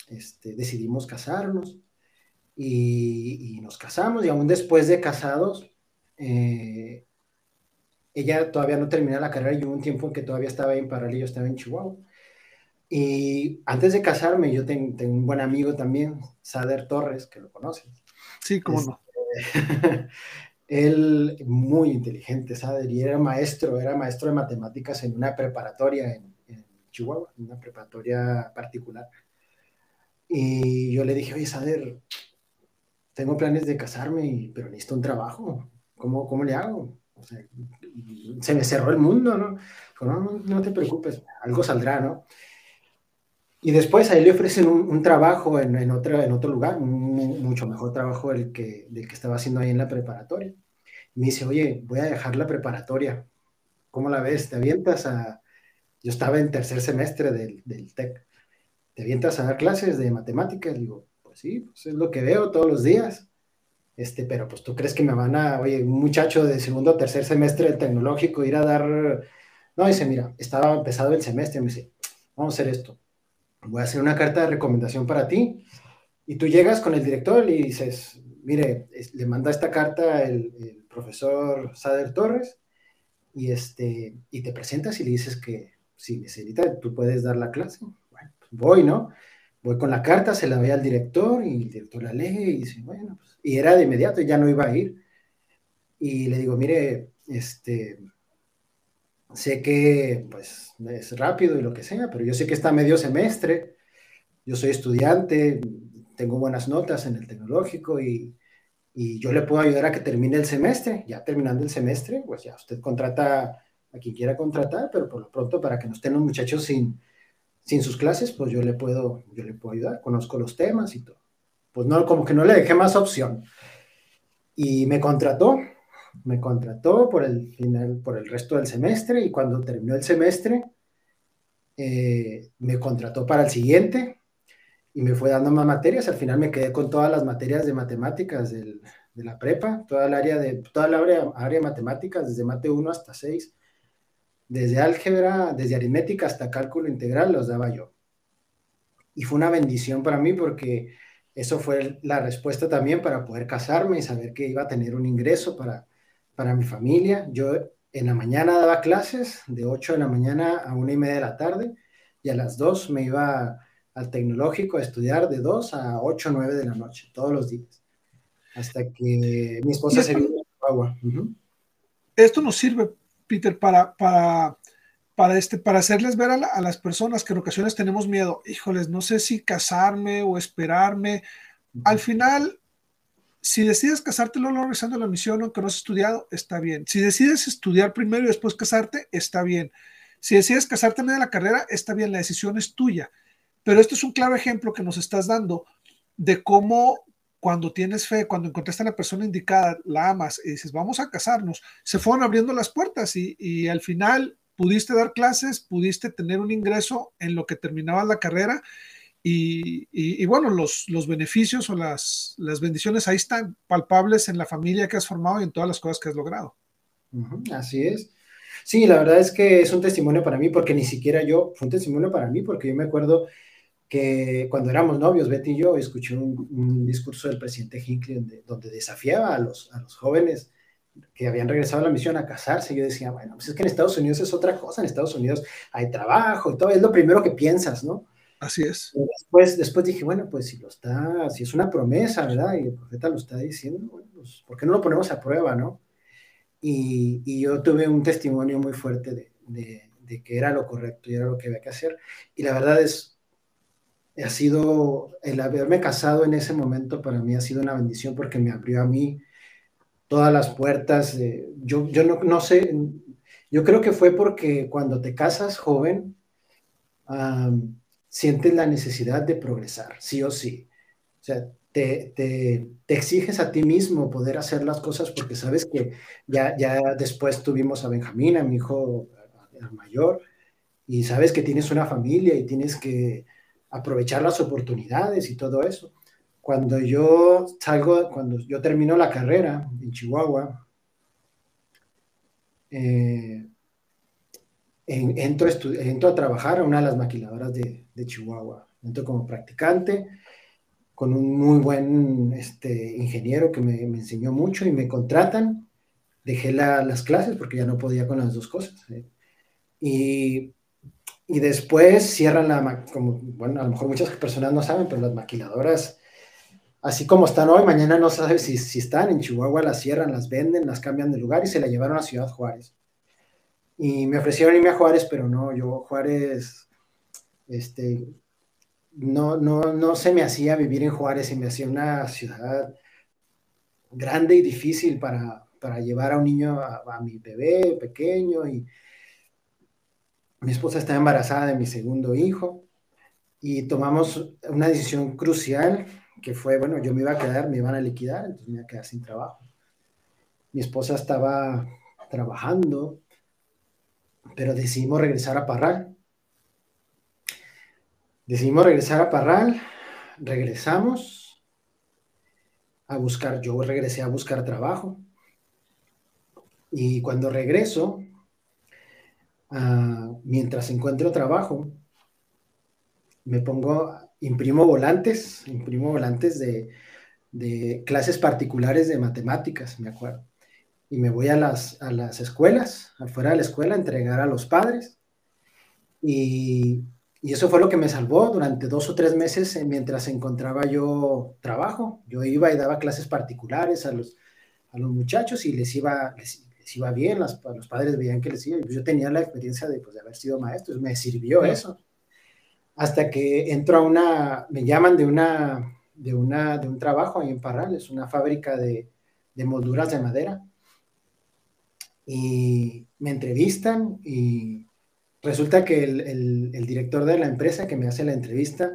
este, decidimos casarnos y, nos casamos y aún después de casados, eh, ella todavía no terminaba la carrera y hubo un tiempo en que todavía estaba en Parral y yo estaba en Chihuahua. Y antes de casarme, yo tengo un buen amigo también, Sader Torres, que lo conoces. Sí, cómo no. Él muy inteligente, ¿sabes? Y era maestro, era maestro de matemáticas en una preparatoria en, Chihuahua, en una preparatoria particular. Y yo le dije, oye, Sader, tengo planes de casarme, pero necesito un trabajo. ¿Cómo, cómo le hago? Se me cerró el mundo, ¿no? no, no, no te preocupes, algo saldrá, ¿no? Y después a él le ofrecen un, trabajo en, en, otro, en otro lugar, un, mucho mejor trabajo del que, del que estaba haciendo ahí en la preparatoria. me dice, oye, voy a dejar la preparatoria. ¿Cómo la ves? ¿Te avientas a...? Yo estaba en tercer semestre del, del TEC. ¿Te avientas a dar clases de matemáticas? digo, pues sí, pues es lo que veo todos los días. Este, pero pues tú crees que me van a, oye, un muchacho de segundo o tercer semestre del tecnológico ir a dar... No, dice, mira, estaba empezado el semestre, me dice, vamos a hacer esto voy a hacer una carta de recomendación para ti. Y tú llegas con el director y dices, mire, le manda esta carta el, profesor Sader Torres y, este, y te presentas y le dices que si necesita, tú puedes dar la clase. Pues voy, ¿no? Voy con la carta, se la doy al director y el director la lee y dice, bueno, pues", y era de inmediato, ya no iba a ir. Y le digo, mire, este, sé que pues es rápido y lo que sea, pero yo sé que está medio semestre, yo soy estudiante, tengo buenas notas en el tecnológico y, y, yo le puedo ayudar a que termine el semestre. Ya terminando el semestre, pues ya usted contrata a quien quiera contratar, pero por lo pronto para que no estén los muchachos sin, sin sus clases, pues yo le puedo, yo le puedo ayudar, conozco los temas y todo. Pues no, como que no le dejé más opción. Y me contrató, me contrató por el final, por el resto del semestre y cuando terminó el semestre eh, me contrató para el siguiente y me fue dando más materias. Al final me quedé con todas las materias de matemáticas del, de la prepa, toda el área de toda la área, área de matemáticas, desde mate 1 hasta 6, desde álgebra, desde aritmética hasta cálculo integral, los daba yo. Y fue una bendición para mí porque eso fue la respuesta también para poder casarme y saber que iba a tener un ingreso para, para mi familia. Yo en la mañana daba clases de 8 de la mañana a una y media de la tarde y a las 2 me iba al tecnológico a estudiar de 2 a 8 o 9 de la noche, todos los días, hasta que mi esposa se vino a agua. Esto nos sirve, Peter, para, para, para, este, para hacerles ver a, las personas que en ocasiones tenemos miedo, híjoles, no sé si casarme o esperarme. Al final, si decides casarte luego regresando la misión, aunque no has estudiado, está bien. Si decides estudiar primero y después casarte, está bien. Si decides casarte en medio de la carrera, está bien, la decisión es tuya. Pero esto es un claro ejemplo que nos estás dando de cómo cuando tienes fe, cuando encontraste a la persona indicada, la amas y dices, vamos a casarnos, se fueron abriendo las puertas y, al final pudiste dar clases, pudiste tener un ingreso en lo que terminaba la carrera y, bueno, los, los, beneficios o las, las, bendiciones ahí están palpables en la familia que has formado y en todas las cosas que has logrado. Así es. Sí, la verdad es que es un testimonio para mí porque ni siquiera yo, fue un testimonio para mí porque yo me acuerdo que cuando éramos novios, Betty y yo, escuché un, discurso del presidente Hinckley donde, desafiaba a los, a los jóvenes que habían regresado a la misión a casarse. Yo decía, bueno, pues es que en Estados Unidos es otra cosa, en Estados Unidos hay trabajo y todo, es lo primero que piensas, ¿no? Así es. después, después dije, bueno, pues si lo está, si es una promesa, ¿verdad? Y el profeta lo está diciendo, bueno, pues ¿por qué no lo ponemos a prueba, no? Y, y yo tuve un testimonio muy fuerte de, de, de que era lo correcto y era lo que había que hacer. Y la verdad es, ha sido, el haberme casado en ese momento para mí ha sido una bendición porque me abrió a mí todas las puertas. yo yo no, no, sé, yo creo que fue porque cuando te casas joven, sientes la necesidad de progresar, sí o sí. O sea, te, te, exiges a ti mismo poder hacer las cosas porque sabes que ya, ya después tuvimos a Benjamín, a mi hijo mayor, y sabes que tienes una familia y tienes que aprovechar las oportunidades y todo eso. Cuando yo salgo, cuando yo termino la carrera en Chihuahua, eh, entro, entro, a trabajar a una de las maquiladoras de, Chihuahua. Entro como practicante con un muy buen este, ingeniero que me, enseñó mucho y me contratan. Dejé las clases porque ya no podía con las dos cosas. ¿eh? Y después cierran la, bueno, a lo mejor muchas personas no saben, pero las maquiladoras, así como están hoy, mañana no sabes si, si están en Chihuahua, las cierran, las venden, las cambian de lugar y se la llevaron a Ciudad Juárez. Y me ofrecieron irme a Juárez, pero no, yo Juárez, este, no, no, no se me hacía vivir en Juárez, se me hacía una ciudad grande y difícil para, para llevar a un niño, a, mi bebé pequeño y mi esposa estaba embarazada de mi segundo hijo y tomamos una decisión crucial que fue, bueno, yo me iba a quedar, me iban a liquidar, entonces me iba a quedar sin trabajo. Mi esposa estaba trabajando, pero decidimos regresar a Parral. Decidimos regresar a Parral, regresamos a buscar, yo regresé a buscar trabajo. Y cuando regreso, mientras encuentro trabajo, me pongo, imprimo volantes, imprimo volantes de, clases particulares de matemáticas, me acuerdo. Y me voy a las, a las escuelas, afuera de la escuela, a entregar a los padres. Y, eso fue lo que me salvó durante dos o tres meses eh, mientras encontraba yo trabajo. Yo iba y daba clases particulares a los, a los muchachos y les iba, si iba bien, los padres veían que les iba, y yo tenía la experiencia de, pues, de haber sido maestro, me sirvió eso. Hasta que entro a una, me llaman de una, de una, de un trabajo ahí en Parral, es una fábrica de, de molduras de madera, y me entrevistan y resulta que el, el, director de la empresa que me hace la entrevista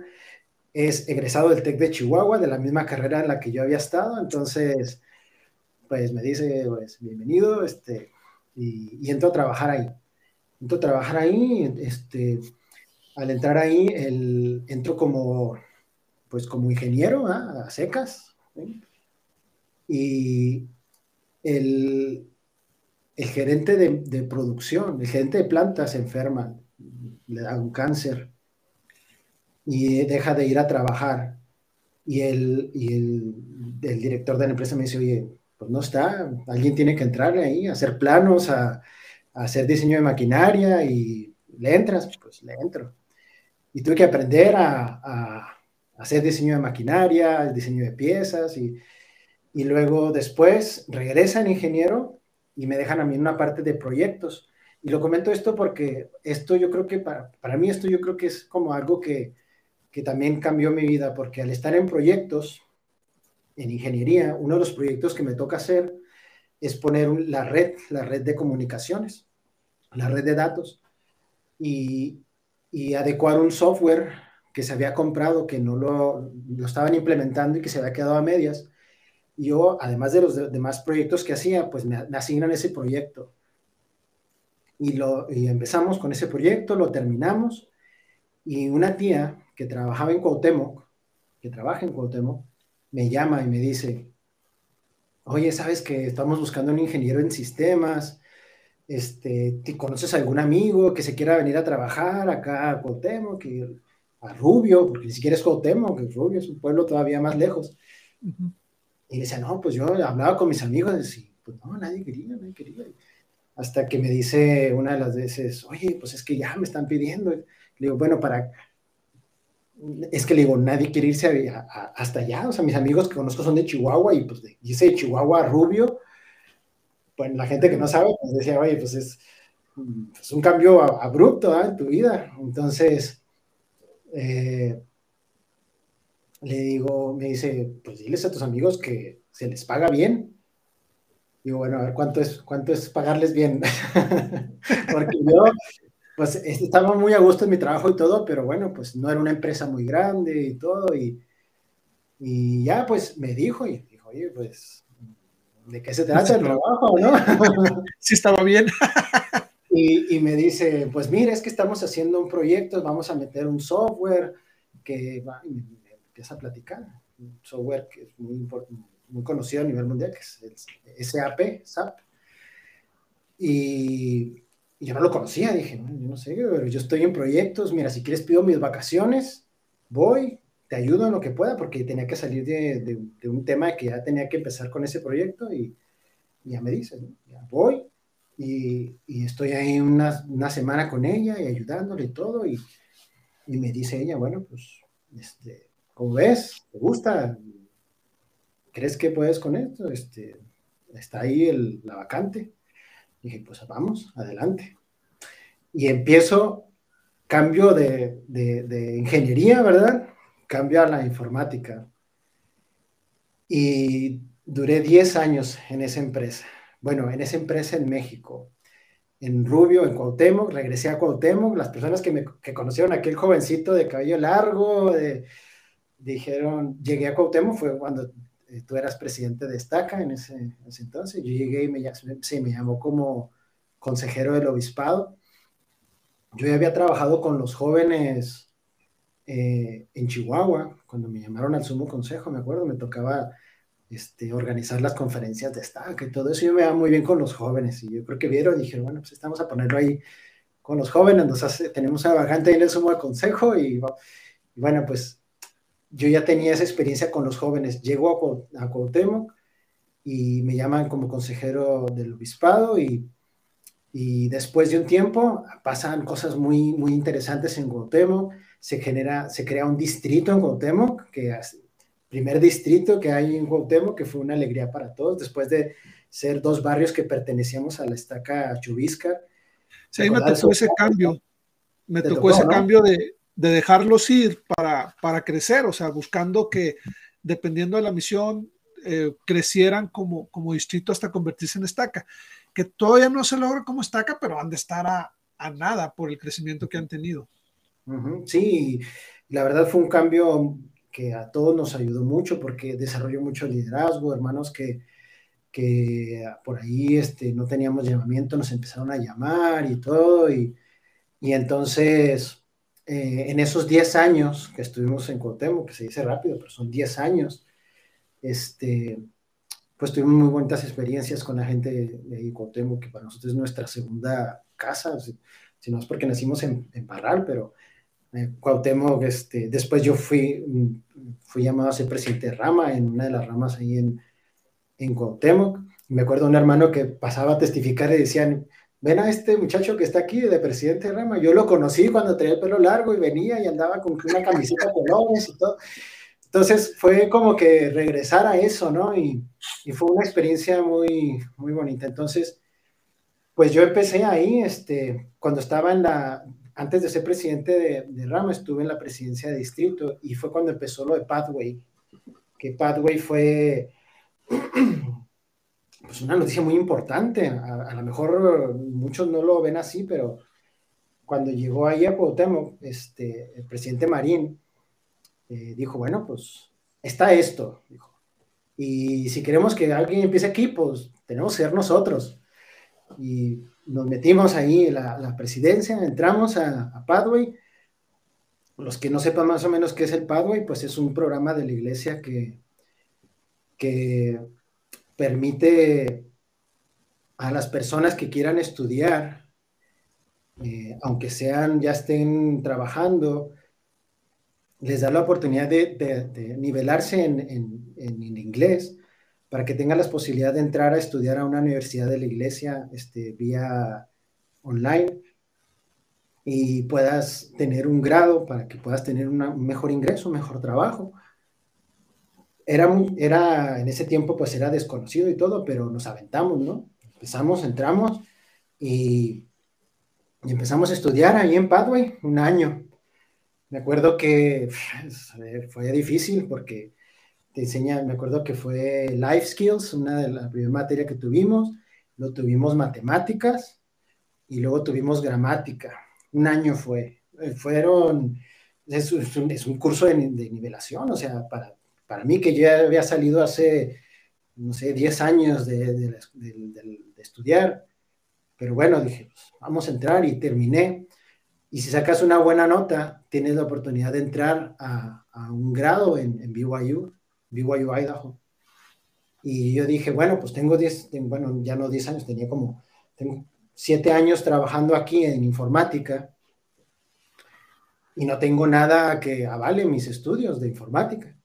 es egresado del TEC de Chihuahua, de la misma carrera en la que yo había estado, entonces pues me dice, pues, bienvenido, este, y, entro a trabajar ahí. Entro a trabajar ahí, este, al entrar ahí, el, entro como, pues como ingeniero, a secas, y el, el gerente de, producción, el gerente de plantas se enferma, le da un cáncer y deja de ir a trabajar. y, el, y el, el, director de la empresa me dice, oye, pues no está, alguien tiene que entrarle ahí, a hacer planos, a, hacer diseño de maquinaria y le entras, pues le entro. Y tuve que aprender a, a hacer diseño de maquinaria, diseño de piezas y, y luego después regresa el ingeniero y me dejan a mí una parte de proyectos. Y lo comento esto porque esto yo creo que para, para mí esto yo creo que es como algo que, que también cambió mi vida, porque al estar en proyectos, en ingeniería, uno de los proyectos que me toca hacer es poner la red, la red de comunicaciones, la red de datos, y, y adecuar un software que se había comprado, que no lo, lo, estaban implementando y que se había quedado a medias. Yo, además de los demás proyectos que hacía, pues me, me asignan ese proyecto. Y, lo, y empezamos con ese proyecto, lo terminamos, y una tía que trabajaba en Cuauhtémoc, que trabaja en Cuauhtémoc, me llama y me dice, oye, ¿sabes que estamos buscando un ingeniero en sistemas? Este, ¿te conoces algún amigo que se quiera venir a trabajar acá a Cuauhtémoc? a Rubio, porque ni siquiera es Cuauhtémoc, que Rubio es un pueblo todavía más lejos. Uh. Y decía, no, pues yo hablaba con mis amigos y pues no, nadie quería, nadie quería. Hasta que me dice una de las veces, oye, pues es que ya me están pidiendo. Le digo, bueno, para... Es que le digo, nadie quiere irse hasta allá. O sea, mis amigos que conozco son de Chihuahua y pues dice Chihuahua Rubio. Pues la gente que no sabe, pues decía, oye, pues es, pues un cambio abrupto ¿eh? en tu vida. Entonces, eh, le digo, me dice, pues diles a tus amigos que se les paga bien. Digo, bueno, a ver, ¿cuánto es, cuánto es pagarles bien? Porque yo, pues, estaba muy a gusto en mi trabajo y todo, pero bueno, pues no era una empresa muy grande y todo, y, y ya, pues, me dijo, y dijo, oye, pues, ¿de qué se trata el trabajo, no? sí, estaba bien. y, y me dice, pues, mira, es que estamos haciendo un proyecto, vamos a meter un software que va, empieza a platicar. Un software que es muy, muy conocido a nivel mundial, que es el SAP, SAP. Y, y yo no lo conocía, dije, no, yo no sé, pero yo estoy en proyectos, mira, si quieres pido mis vacaciones, voy, te ayudo en lo que pueda, porque tenía que salir de, de, de un tema que ya tenía que empezar con ese proyecto y, y ya me dice, ¿no? ya voy y, y, estoy ahí una, una semana con ella y ayudándole y todo, y, y me dice ella, bueno, pues, este, ¿Cómo ves? ¿Te gusta? ¿Crees que puedes con esto? Este, está ahí la vacante. dije, pues vamos, adelante. Y empiezo, cambio de, de, ingeniería, ¿verdad? Cambio a la informática. Y duré 10 años en esa empresa. Bueno, en esa empresa en México. En Rubio, en Cuauhtémoc, regresé a Cuauhtémoc. Las personas que, me, que conocieron aquel jovencito de cabello largo, de, dijeron, llegué a Cuauhtémoc, fue cuando eh, tú eras presidente de Estaca en ese, en ese, entonces, yo llegué y me, sí, me llamó como consejero del obispado. Yo ya había trabajado con los jóvenes eh, en Chihuahua, cuando me llamaron al sumo consejo, me acuerdo, me tocaba este, organizar las conferencias de Estaca y todo eso, yo me iba muy bien con los jóvenes, y yo creo que vieron y dijeron, bueno, pues estamos a ponerlo ahí con los jóvenes, nos hace, tenemos una vacante en el sumo consejo, y, y bueno, pues yo ya tenía esa experiencia con los jóvenes. Llego a, Cuauhtémoc y me llaman como consejero del obispado y, y, después de un tiempo pasan cosas muy, muy interesantes en Cuauhtémoc. Se, genera, se crea un distrito en Cuauhtémoc, que es el primer distrito que hay en Cuauhtémoc, que fue una alegría para todos, después de ser dos barrios que pertenecíamos a la estaca Chubisca. Sí, ahí me tocó ese cambio. Me tocó, tocó, ese ¿no? cambio de, de dejarlos ir para, para, crecer, o sea, buscando que dependiendo de la misión eh, crecieran como, como distrito hasta convertirse en estaca, que todavía no se logra como estaca, pero han de estar a, a nada por el crecimiento que han tenido. Sí, la verdad fue un cambio que a todos nos ayudó mucho porque desarrolló mucho liderazgo, hermanos que, que por ahí este, no teníamos llamamiento, nos empezaron a llamar y todo, y, y entonces eh, en esos 10 años que estuvimos en Cuauhtémoc, que se dice rápido, pero son 10 años, este, pues tuvimos muy buenas experiencias con la gente de, Cuauhtémoc, que para nosotros es nuestra segunda casa, si, si no es porque nacimos en, en Parral, pero eh, Cuauhtémoc, este, después yo fui, fui llamado a ser presidente de rama en una de las ramas ahí en, en Cuauhtémoc. Me acuerdo un hermano que pasaba a testificar y decían, ven a este muchacho que está aquí de presidente de rama. Yo lo conocí cuando tenía el pelo largo y venía y andaba con una camiseta de colores y todo. Entonces fue como que regresar a eso, ¿no? Y, fue una experiencia muy, muy bonita. Entonces, pues yo empecé ahí, este, cuando estaba en la, antes de ser presidente de, de, Rama, estuve en la presidencia de distrito y fue cuando empezó lo de Pathway, que Pathway fue pues una noticia muy importante. A, lo mejor muchos no lo ven así, pero cuando llegó ahí a Cuauhtémoc, este, el presidente Marín eh, dijo, bueno, pues está esto, dijo. Y si queremos que alguien empiece aquí, pues tenemos que ser nosotros. Y nos metimos ahí la, la presidencia, entramos a, a Padway. Los que no sepan más o menos qué es el Padway, pues es un programa de la iglesia que, que permite a las personas que quieran estudiar, eh, aunque sean, ya estén trabajando, les da la oportunidad de, nivelarse en, inglés para que tengan la posibilidad de entrar a estudiar a una universidad de la iglesia este, vía online y puedas tener un grado para que puedas tener una, un mejor ingreso, un mejor trabajo. Era, era, en ese tiempo pues era desconocido y todo, pero nos aventamos, ¿no? Empezamos, entramos y, y empezamos a estudiar ahí en Padway un año me acuerdo que fue difícil porque te enseña, me acuerdo que fue Life Skills, una de las primeras materias que tuvimos, luego tuvimos matemáticas y luego tuvimos gramática. Un año fue, eh, fueron, es, un, es un curso de, de, nivelación, o sea, para, para mí que ya había salido hace, no sé, 10 años de, de, de estudiar, pero bueno, dije, pues, vamos a entrar y terminé. Y si sacas una buena nota, tienes la oportunidad de entrar a, a un grado en, en, BYU, BYU Idaho. Y yo dije, bueno, pues tengo 10, bueno, ya no 10 años, tenía como, tengo 7 años trabajando aquí en informática y no tengo nada que avale mis estudios de informática.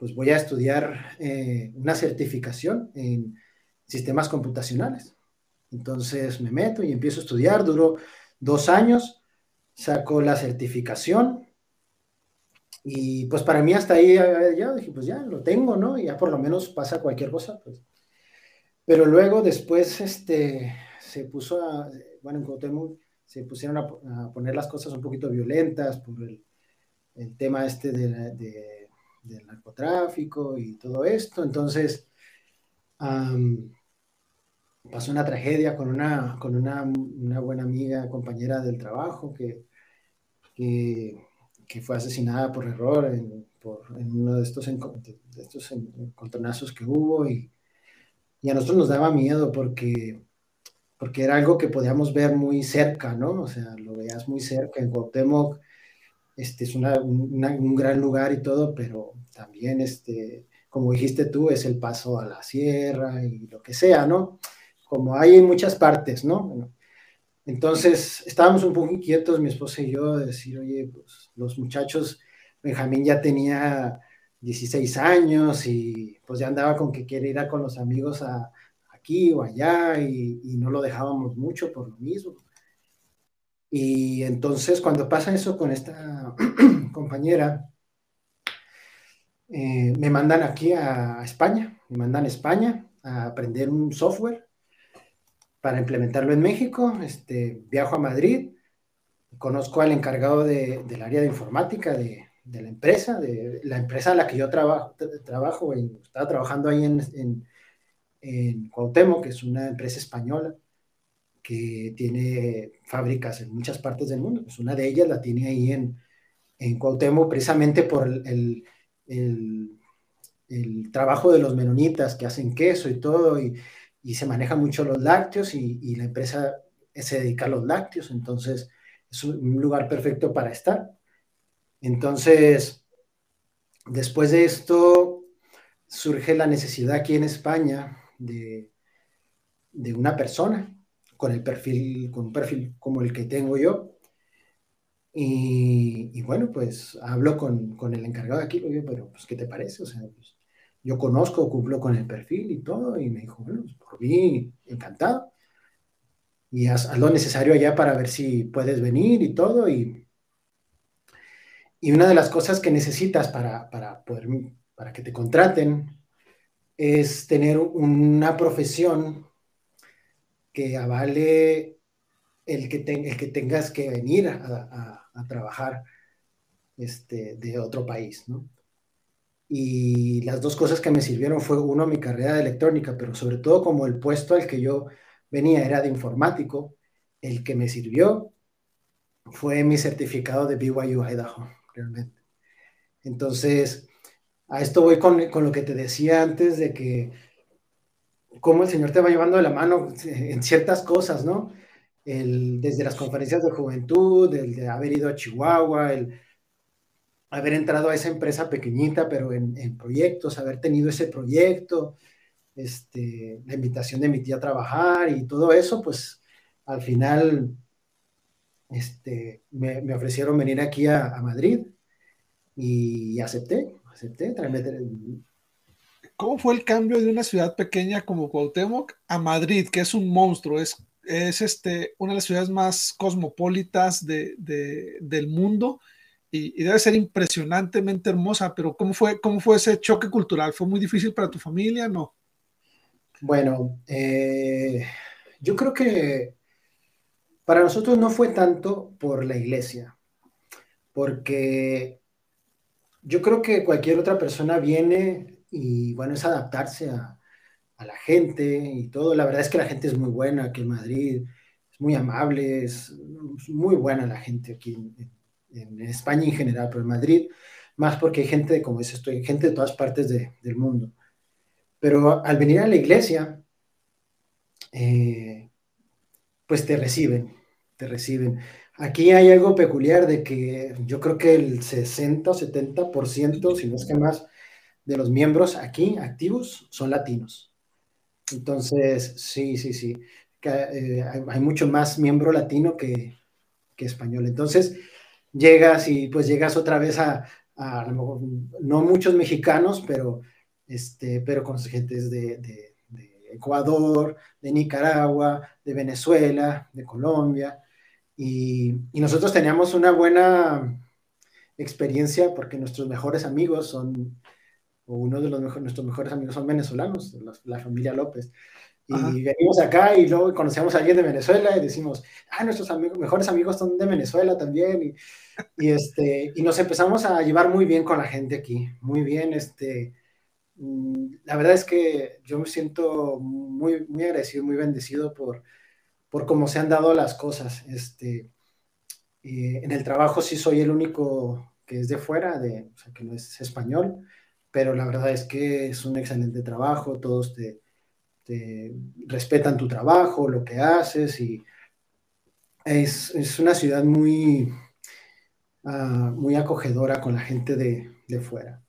Pues voy a estudiar eh, una certificación en sistemas computacionales. Entonces me meto y empiezo a estudiar, duró dos años sacó la certificación y pues para mí hasta ahí ya dije, pues ya lo tengo, ¿no? Y ya por lo menos pasa cualquier cosa, pues. Pero luego después este, se puso a, bueno, en se pusieron a, poner las cosas un poquito violentas por el, el tema este de, del narcotráfico y todo esto, entonces pasó una tragedia con una, con una, una buena amiga, compañera del trabajo, que que, fue asesinada por error en uno de estos, de estos encontronazos que hubo y, y, a nosotros nos daba miedo porque, porque era algo que podíamos ver muy cerca, ¿no? O sea, lo veías muy cerca. En Cuauhtémoc este, es una, una, un gran lugar y todo, pero también, este, como dijiste tú, es el paso a la sierra y lo que sea, ¿no? Como hay en muchas partes, ¿no? Bueno, entonces, estábamos un poco inquietos, mi esposa y yo, de decir, oye, pues los muchachos, Benjamín ya tenía 16 años y pues ya andaba con que quiere ir a con los amigos a, aquí o allá y, y, no lo dejábamos mucho por lo mismo. Y entonces, cuando pasa eso con esta compañera, eh, me mandan aquí a España, me mandan a España a aprender un software para implementarlo en México. Este, viajo a Madrid, conozco al encargado de, del área de informática de, la empresa, de la empresa en la que yo trabajo, trabajo y estaba trabajando ahí en, en, en Cuauhtémoc, que es una empresa española que tiene fábricas en muchas partes del mundo. Pues una de ellas la tiene ahí en, en Cuauhtémoc precisamente por el, el, trabajo de los menonitas que hacen queso y todo, y, y se maneja mucho los lácteos y, y, la empresa se dedica a los lácteos, entonces es un lugar perfecto para estar. Entonces, después de esto, surge la necesidad aquí en España de, de una persona con el perfil, con un perfil como el que tengo yo, Y, bueno, pues hablo con, con, el encargado de aquí, pero pues, ¿qué te parece? O sea, pues, yo conozco, cumplo con el perfil y todo, y me dijo, bueno, pues, por mí, encantado. Y haz, lo necesario allá para ver si puedes venir y todo. Y, y una de las cosas que necesitas para, para poder, para que te contraten, es tener una profesión que avale el que, tengas que venir a, trabajar este, de otro país. Y las dos cosas que me sirvieron fue, uno, mi carrera de electrónica, pero sobre todo como el puesto al que yo venía era de informático, el que me sirvió fue mi certificado de BYU Idaho, realmente. Entonces, a esto voy con lo que te decía antes de que cómo el Señor te va llevando de la mano en ciertas cosas, ¿no? El, desde las conferencias de juventud, el de haber ido a Chihuahua, el haber entrado a esa empresa pequeñita, pero en, en proyectos, haber tenido ese proyecto, este, la invitación de mi tía a trabajar y todo eso, pues al final este, me, me ofrecieron venir aquí a, a Madrid y acepté, acepté, ¿Cómo fue el cambio de una ciudad pequeña como Cuauhtémoc a Madrid, que es un monstruo, es, es este, una de las ciudades más cosmopolitas de, de, del mundo y, y, debe ser impresionantemente hermosa, pero ¿cómo fue, ¿cómo fue ese choque cultural? ¿Fue muy difícil para tu familia? No. Bueno, eh, yo creo que para nosotros no fue tanto por la iglesia, porque yo creo que cualquier otra persona viene y bueno, es adaptarse a, la gente y todo. La verdad es que la gente es muy buena aquí en Madrid, es muy amable, es, muy buena la gente aquí en, España en general, pero en Madrid más porque hay gente, como dices estoy gente de todas partes del mundo. Pero al venir a la iglesia, eh, pues te reciben, te reciben. Aquí hay algo peculiar de que yo creo que el 60 o 70%, si no es que más, de los miembros aquí activos son latinos. Entonces, sí, sí, sí. Eh, hay, mucho más miembro latino que, español. Entonces, llegas y pues llegas otra vez a, no muchos mexicanos, pero, este, pero con gente de, de Ecuador, de Nicaragua, de Venezuela, de Colombia. Y, nosotros teníamos una buena experiencia porque nuestros mejores amigos son, o uno de los mejores, nuestros mejores amigos son venezolanos, la, familia López. Y venimos acá y luego conocemos a alguien de Venezuela y decimos, ah, nuestros amigos, mejores amigos son de Venezuela también. Y, y, este, y nos empezamos a llevar muy bien con la gente aquí, muy bien. Este, mm, la verdad es que yo me siento muy, muy agradecido, muy bendecido por, por cómo se han dado las cosas. Este, en el trabajo sí soy el único que es de fuera, de, o sea, que no es español, pero la verdad es que es un excelente trabajo, todos te, respetan tu trabajo, lo que haces y es, es una ciudad muy, uh, muy acogedora con la gente de, de fuera.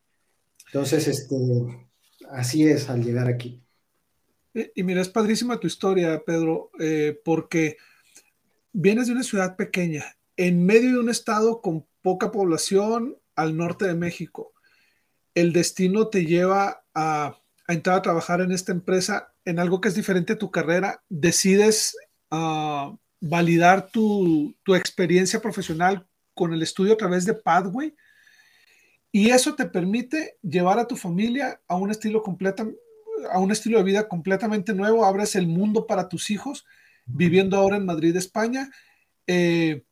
Entonces, este, así es al llegar aquí. Y, mira, es padrísima tu historia, Pedro, eh, porque vienes de una ciudad pequeña, en medio de un estado con poca población al norte de México. El destino te lleva a, entrar a trabajar en esta empresa, en algo que es diferente a tu carrera. Decides uh, validar tu, tu experiencia profesional con el estudio a través de Pathway. Y eso te permite llevar a tu familia a un estilo a un estilo de vida completamente nuevo, abres el mundo para tus hijos, viviendo ahora en Madrid, España, eh,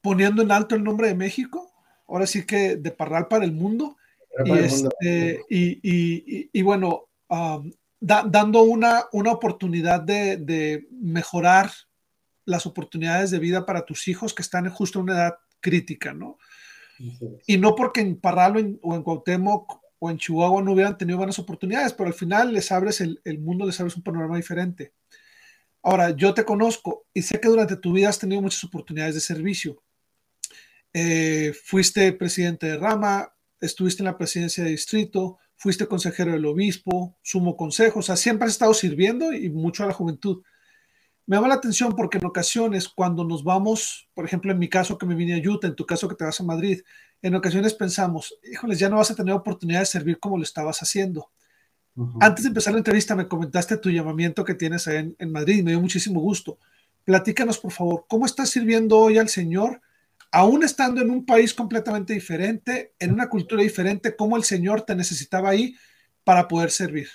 poniendo en alto el nombre de México, ahora sí que de Parral para el mundo, este, y, bueno, um, dando una, una oportunidad de, mejorar las oportunidades de vida para tus hijos que están justo en una edad crítica, ¿no? Y no porque en Parral o en, o en Cuauhtémoc o en Chihuahua no hubieran tenido buenas oportunidades, pero al final les abres el, mundo, les abres un panorama diferente. Ahora, yo te conozco y sé que durante tu vida has tenido muchas oportunidades de servicio. Eh, fuiste presidente de rama, estuviste en la presidencia de distrito, fuiste consejero del obispo, sumo consejo, o sea, siempre has estado sirviendo y mucho a la juventud. me llama la atención porque en ocasiones cuando nos vamos, por ejemplo, en mi caso que me vine a Utah, en tu caso que te vas a Madrid, en ocasiones pensamos, híjoles, ya no vas a tener oportunidad de servir como lo estabas haciendo. Antes de empezar la entrevista me comentaste tu llamamiento que tienes en, en Madrid, me dio muchísimo gusto. Platícanos, por favor, ¿cómo estás sirviendo hoy al Señor, aún estando en un país completamente diferente, en una cultura diferente, cómo el Señor te necesitaba ahí para poder servir?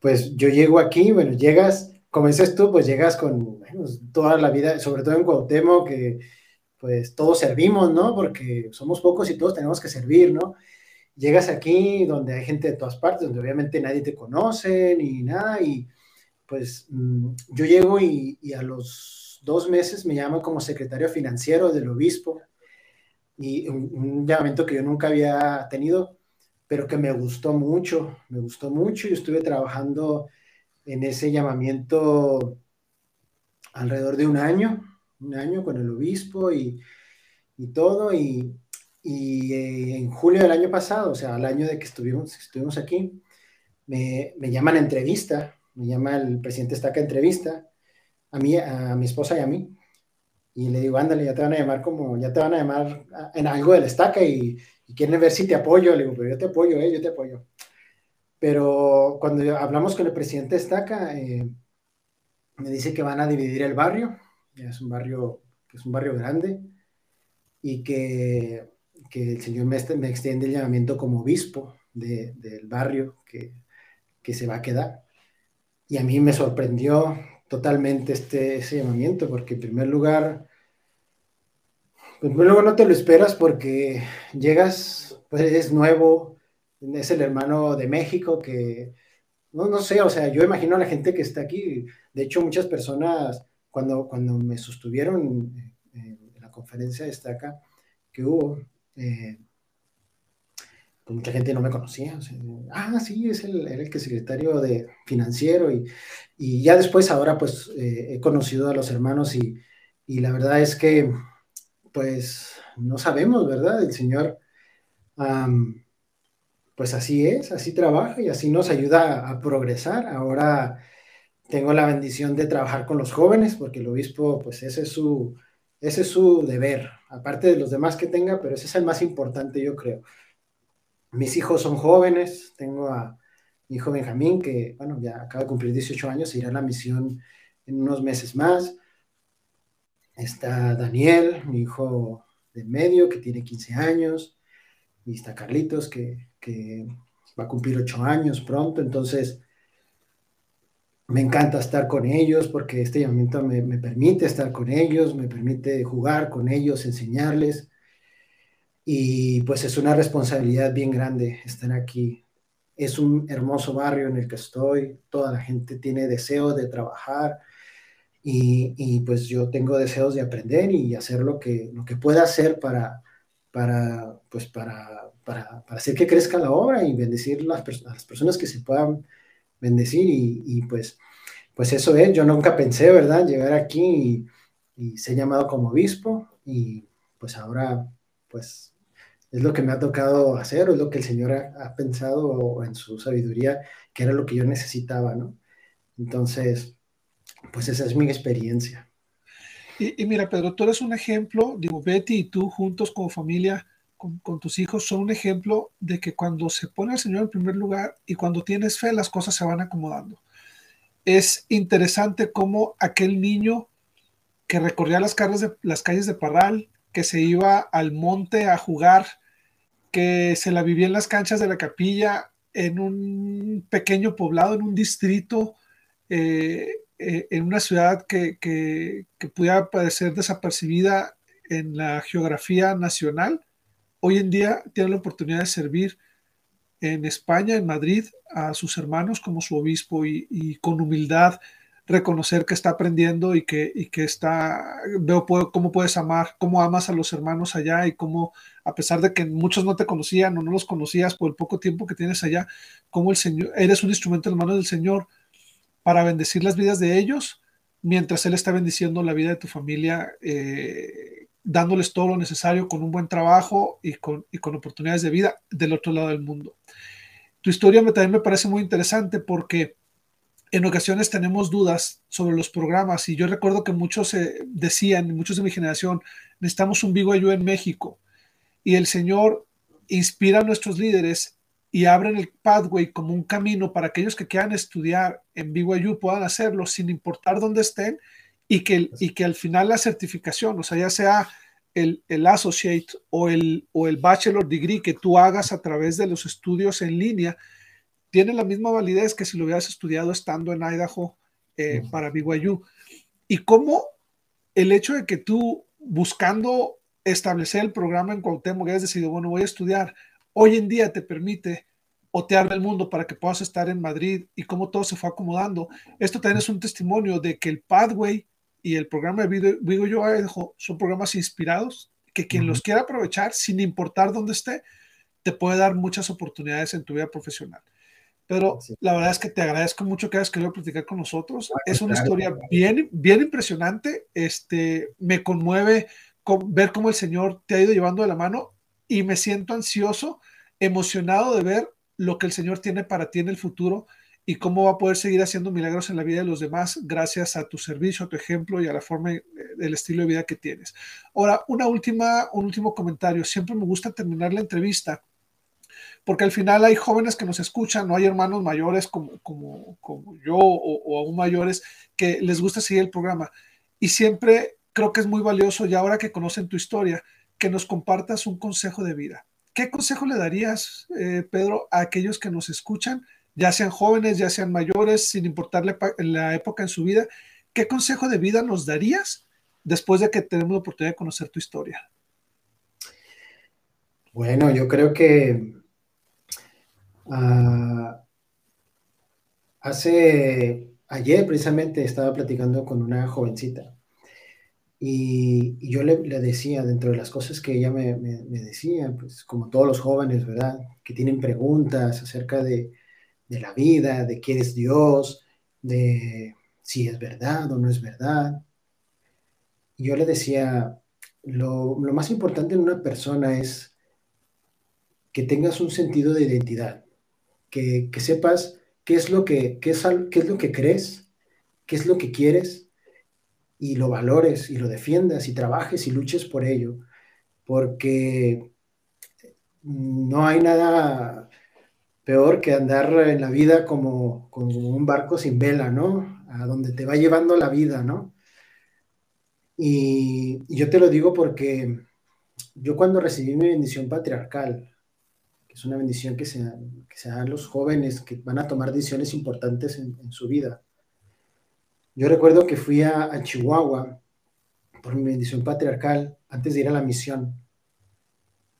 Pues yo llego aquí, bueno, llegas como dices tú, pues llegas con toda la vida, sobre todo en Cuauhtémoc, que pues todos servimos, ¿no? Porque somos pocos y todos tenemos que servir, ¿no? Llegas aquí donde hay gente de todas partes, donde obviamente nadie te conoce ni nada, y pues mm, yo llego y, a los dos meses me llaman como secretario financiero del obispo, y un, un llamamiento que yo nunca había tenido, pero que me gustó mucho, me gustó mucho, y estuve trabajando en ese llamamiento alrededor de un año, un año con el obispo y, todo, y, eh, en julio del año pasado, o sea, al año de que estuvimos, estuvimos aquí, me, me llaman a entrevista, me llama el presidente Estaca a entrevista, a mí, a mi esposa y a mí, y le digo, ándale, ya te van a llamar como, ya te van a llamar en algo del Estaca y, y quieren ver si te apoyo, le digo, pero yo te apoyo, eh, yo te apoyo. Pero cuando hablamos con el presidente Estaca, eh, me dice que van a dividir el barrio, es un barrio, es un barrio grande, y que, que el señor me, me, extiende el llamamiento como obispo de, del barrio que, que, se va a quedar. Y a mí me sorprendió totalmente este, ese llamamiento, porque en primer lugar, en primer no te lo esperas porque llegas, pues es nuevo, es el hermano de México que, no, no sé, o sea, yo imagino a la gente que está aquí, de hecho muchas personas cuando, cuando me sostuvieron en la conferencia esta acá que hubo, eh, pues mucha gente no me conocía. ah, sí, es el, el que secretario de financiero y, y ya después ahora pues eh, he conocido a los hermanos y, y, la verdad es que pues no sabemos, ¿verdad? El Señor pues así es, así trabaja y así nos ayuda a progresar. Ahora tengo la bendición de trabajar con los jóvenes porque el obispo, pues ese es su, ese es su deber, aparte de los demás que tenga, pero ese es el más importante, yo creo. Mis hijos son jóvenes, tengo a mi hijo Benjamín, que, bueno, ya acaba de cumplir 18 años, irá a la misión en unos meses más. Está Daniel, mi hijo de medio, que tiene 15 años. Y está Carlitos, que que va a cumplir ocho años pronto, entonces me encanta estar con ellos porque este llamamiento me, me, permite estar con ellos, me permite jugar con ellos, enseñarles. Y pues es una responsabilidad bien grande estar aquí. Es un hermoso barrio en el que estoy, toda la gente tiene deseo de trabajar y, y pues yo tengo deseos de aprender y hacer lo que, lo que pueda hacer para, para, pues para para, hacer que crezca la obra y bendecir las, a las personas que se puedan bendecir y, pues, pues eso es, yo nunca pensé, ¿verdad?, llegar aquí y, y ser llamado como obispo y pues ahora pues es lo que me ha tocado hacer, es lo que el Señor ha, pensado en su sabiduría, que era lo que yo necesitaba, ¿no? Entonces, pues esa es mi experiencia. Y, y, mira, Pedro, tú eres un ejemplo, digo, Betty y tú juntos como familia con, tus hijos son un ejemplo de que cuando se pone al Señor en primer lugar y cuando tienes fe, las cosas se van acomodando. Es interesante cómo aquel niño que recorría las calles de, las calles de Parral, que se iba al monte a jugar, que se la vivía en las canchas de la capilla, en un pequeño poblado, en un distrito, eh, eh, en una ciudad que, que, que pudiera parecer desapercibida en la geografía nacional, hoy en día tiene la oportunidad de servir en España, en Madrid, a sus hermanos como su obispo y, con humildad reconocer que está aprendiendo y que, y que está, veo cómo puedes amar, cómo amas a los hermanos allá y cómo, a pesar de que muchos no te conocían o no los conocías por el poco tiempo que tienes allá, cómo el Señor, eres un instrumento en manos del Señor para bendecir las vidas de ellos, mientras Él está bendiciendo la vida de tu familia eh, dándoles todo lo necesario con un buen trabajo y con, y con oportunidades de vida del otro lado del mundo. Tu historia también me parece muy interesante porque en ocasiones tenemos dudas sobre los programas y yo recuerdo que muchos eh, decían, muchos de mi generación, necesitamos un BYU en México y el Señor inspira a nuestros líderes y abren el pathway como un camino para aquellos que quieran estudiar en BYU puedan hacerlo sin importar dónde estén y que, y que al final la certificación, o sea, ya sea el, el associate o el, o el bachelor degree que tú hagas a través de los estudios en línea, tiene la misma validez que si lo hubieras estudiado estando en Idaho eh, para BYU. Y cómo el hecho de que tú buscando establecer el programa en Cuauhtémoc hayas decidido, bueno, voy a estudiar, hoy en día te permite otear el mundo para que puedas estar en Madrid y cómo todo se fue acomodando. Esto también es un testimonio de que el Pathway y el programa de BYU Idaho son programas inspirados que quien los quiera aprovechar, sin importar dónde esté, te puede dar muchas oportunidades en tu vida profesional. Pero la verdad es que te agradezco mucho que hayas querido platicar con nosotros. Ah, es una historia bien, bien impresionante. Este, me conmueve ver cómo el Señor te ha ido llevando de la mano y me siento ansioso, emocionado de ver lo que el Señor tiene para ti en el futuro y cómo va a poder seguir haciendo milagros en la vida de los demás gracias a tu servicio, a tu ejemplo y a la forma, del estilo de vida que tienes. Ahora, una última, un último comentario. Siempre me gusta terminar la entrevista porque al final hay jóvenes que nos escuchan, no hay hermanos mayores como, como, como yo o, aún mayores que les gusta seguir el programa. Y siempre creo que es muy valioso, y ahora que conocen tu historia, que nos compartas un consejo de vida. ¿Qué consejo le darías, eh, Pedro, a aquellos que nos escuchan, ya sean jóvenes, ya sean mayores, sin importarle la época en su vida? ¿Qué consejo de vida nos darías después de que tenemos la oportunidad de conocer tu historia? Bueno, yo creo que Ah, hace, ayer precisamente estaba platicando con una jovencita y, yo le, decía, dentro de las cosas que ella me, decía, pues como todos los jóvenes, ¿verdad? Que tienen preguntas acerca de, la vida, de quién es Dios, de si es verdad o no es verdad. Yo le decía, lo más importante en una persona es que tengas un sentido de identidad que, sepas qué es, lo que, qué es, qué es lo que crees, qué es lo que quieres y lo valores y lo defiendas y trabajes y luches por ello, porque no hay nada peor que andar en la vida como, como un barco sin vela, ¿no? A donde te va llevando la vida, ¿no? Y, y yo te lo digo porque yo cuando recibí mi bendición patriarcal, es una bendición que se, que dan los jóvenes que van a tomar decisiones importantes en, su vida. Yo recuerdo que fui a, Chihuahua por mi bendición patriarcal antes de ir a la misión.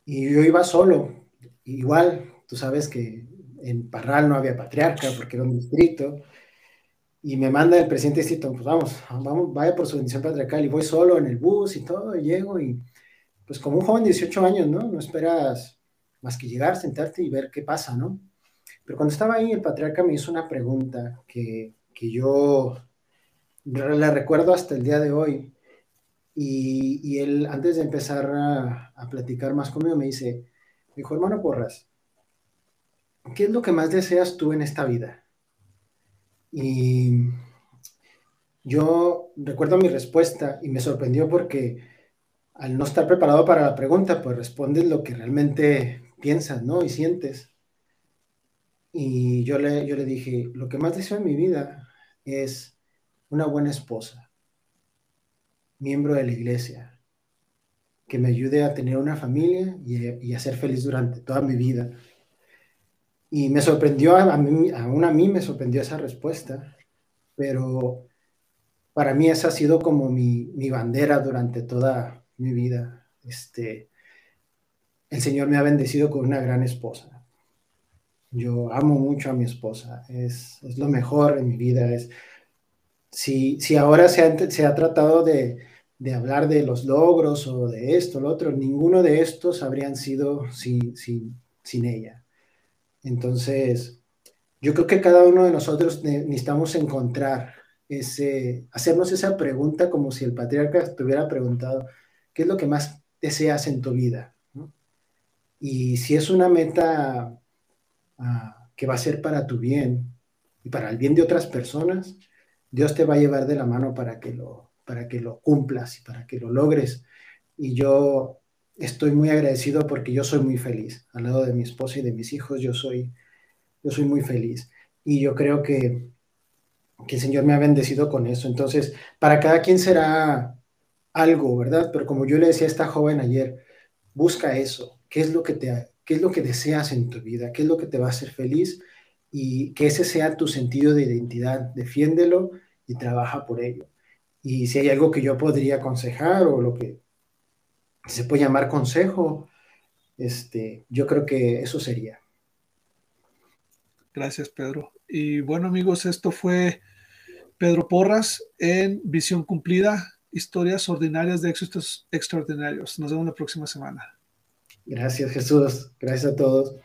Y yo iba solo. Igual, tú sabes que en Parral no había patriarca porque era un distrito. Y me manda el presidente distrito, pues vamos, vamos, vaya por su bendición patriarcal. Y voy solo en el bus y todo, y llego y pues como un joven de 18 años, ¿no? No esperas más que llegar, sentarte y ver qué pasa, ¿no? Pero cuando estaba ahí, el patriarca me hizo una pregunta que, que yo la recuerdo hasta el día de hoy. Y, y él, antes de empezar a, a, platicar más conmigo, me dice, dijo, hermano Porras, ¿qué es lo que más deseas tú en esta vida? Y yo recuerdo mi respuesta y me sorprendió porque al no estar preparado para la pregunta, pues respondes lo que realmente piensas, ¿no? Y sientes. Y yo le, yo le dije, lo que más deseo en mi vida es una buena esposa, miembro de la iglesia, que me ayude a tener una familia y, a ser feliz durante toda mi vida. Y me sorprendió, a mí, aún a mí me sorprendió esa respuesta, pero para mí esa ha sido como mi, mi bandera durante toda mi vida. Este, el Señor me ha bendecido con una gran esposa. Yo amo mucho a mi esposa, es, lo mejor en mi vida. Es, si, si ahora se ha, tratado de, hablar de los logros o de esto, lo otro, ninguno de estos habrían sido sin, sin, sin ella. Entonces, yo creo que cada uno de nosotros necesitamos encontrar ese, hacernos esa pregunta como si el patriarca estuviera preguntado, ¿qué es lo que más deseas en tu vida? Y si es una meta ah, que va a ser para tu bien y para el bien de otras personas, Dios te va a llevar de la mano para que lo, para que lo cumplas y para que lo logres. Y yo estoy muy agradecido porque yo soy muy feliz. Al lado de mi esposa y de mis hijos, yo soy, yo soy muy feliz. Y yo creo que, que el Señor me ha bendecido con eso. Entonces, para cada quien será algo, ¿verdad? Pero como yo le decía a esta joven ayer, busca eso. ¿Qué es lo que te, qué es lo que deseas en tu vida? ¿Qué es lo que te va a hacer feliz? Y que ese sea tu sentido de identidad. Defiéndelo y trabaja por ello. Y si hay algo que yo podría aconsejar o lo que se puede llamar consejo, este, yo creo que eso sería. Gracias, Pedro. Y bueno, amigos, esto fue Pedro Porras en Visión Cumplida historias ordinarias de éxitos extraordinarios. Nos vemos la próxima semana. Gracias Jesús. Gracias a todos.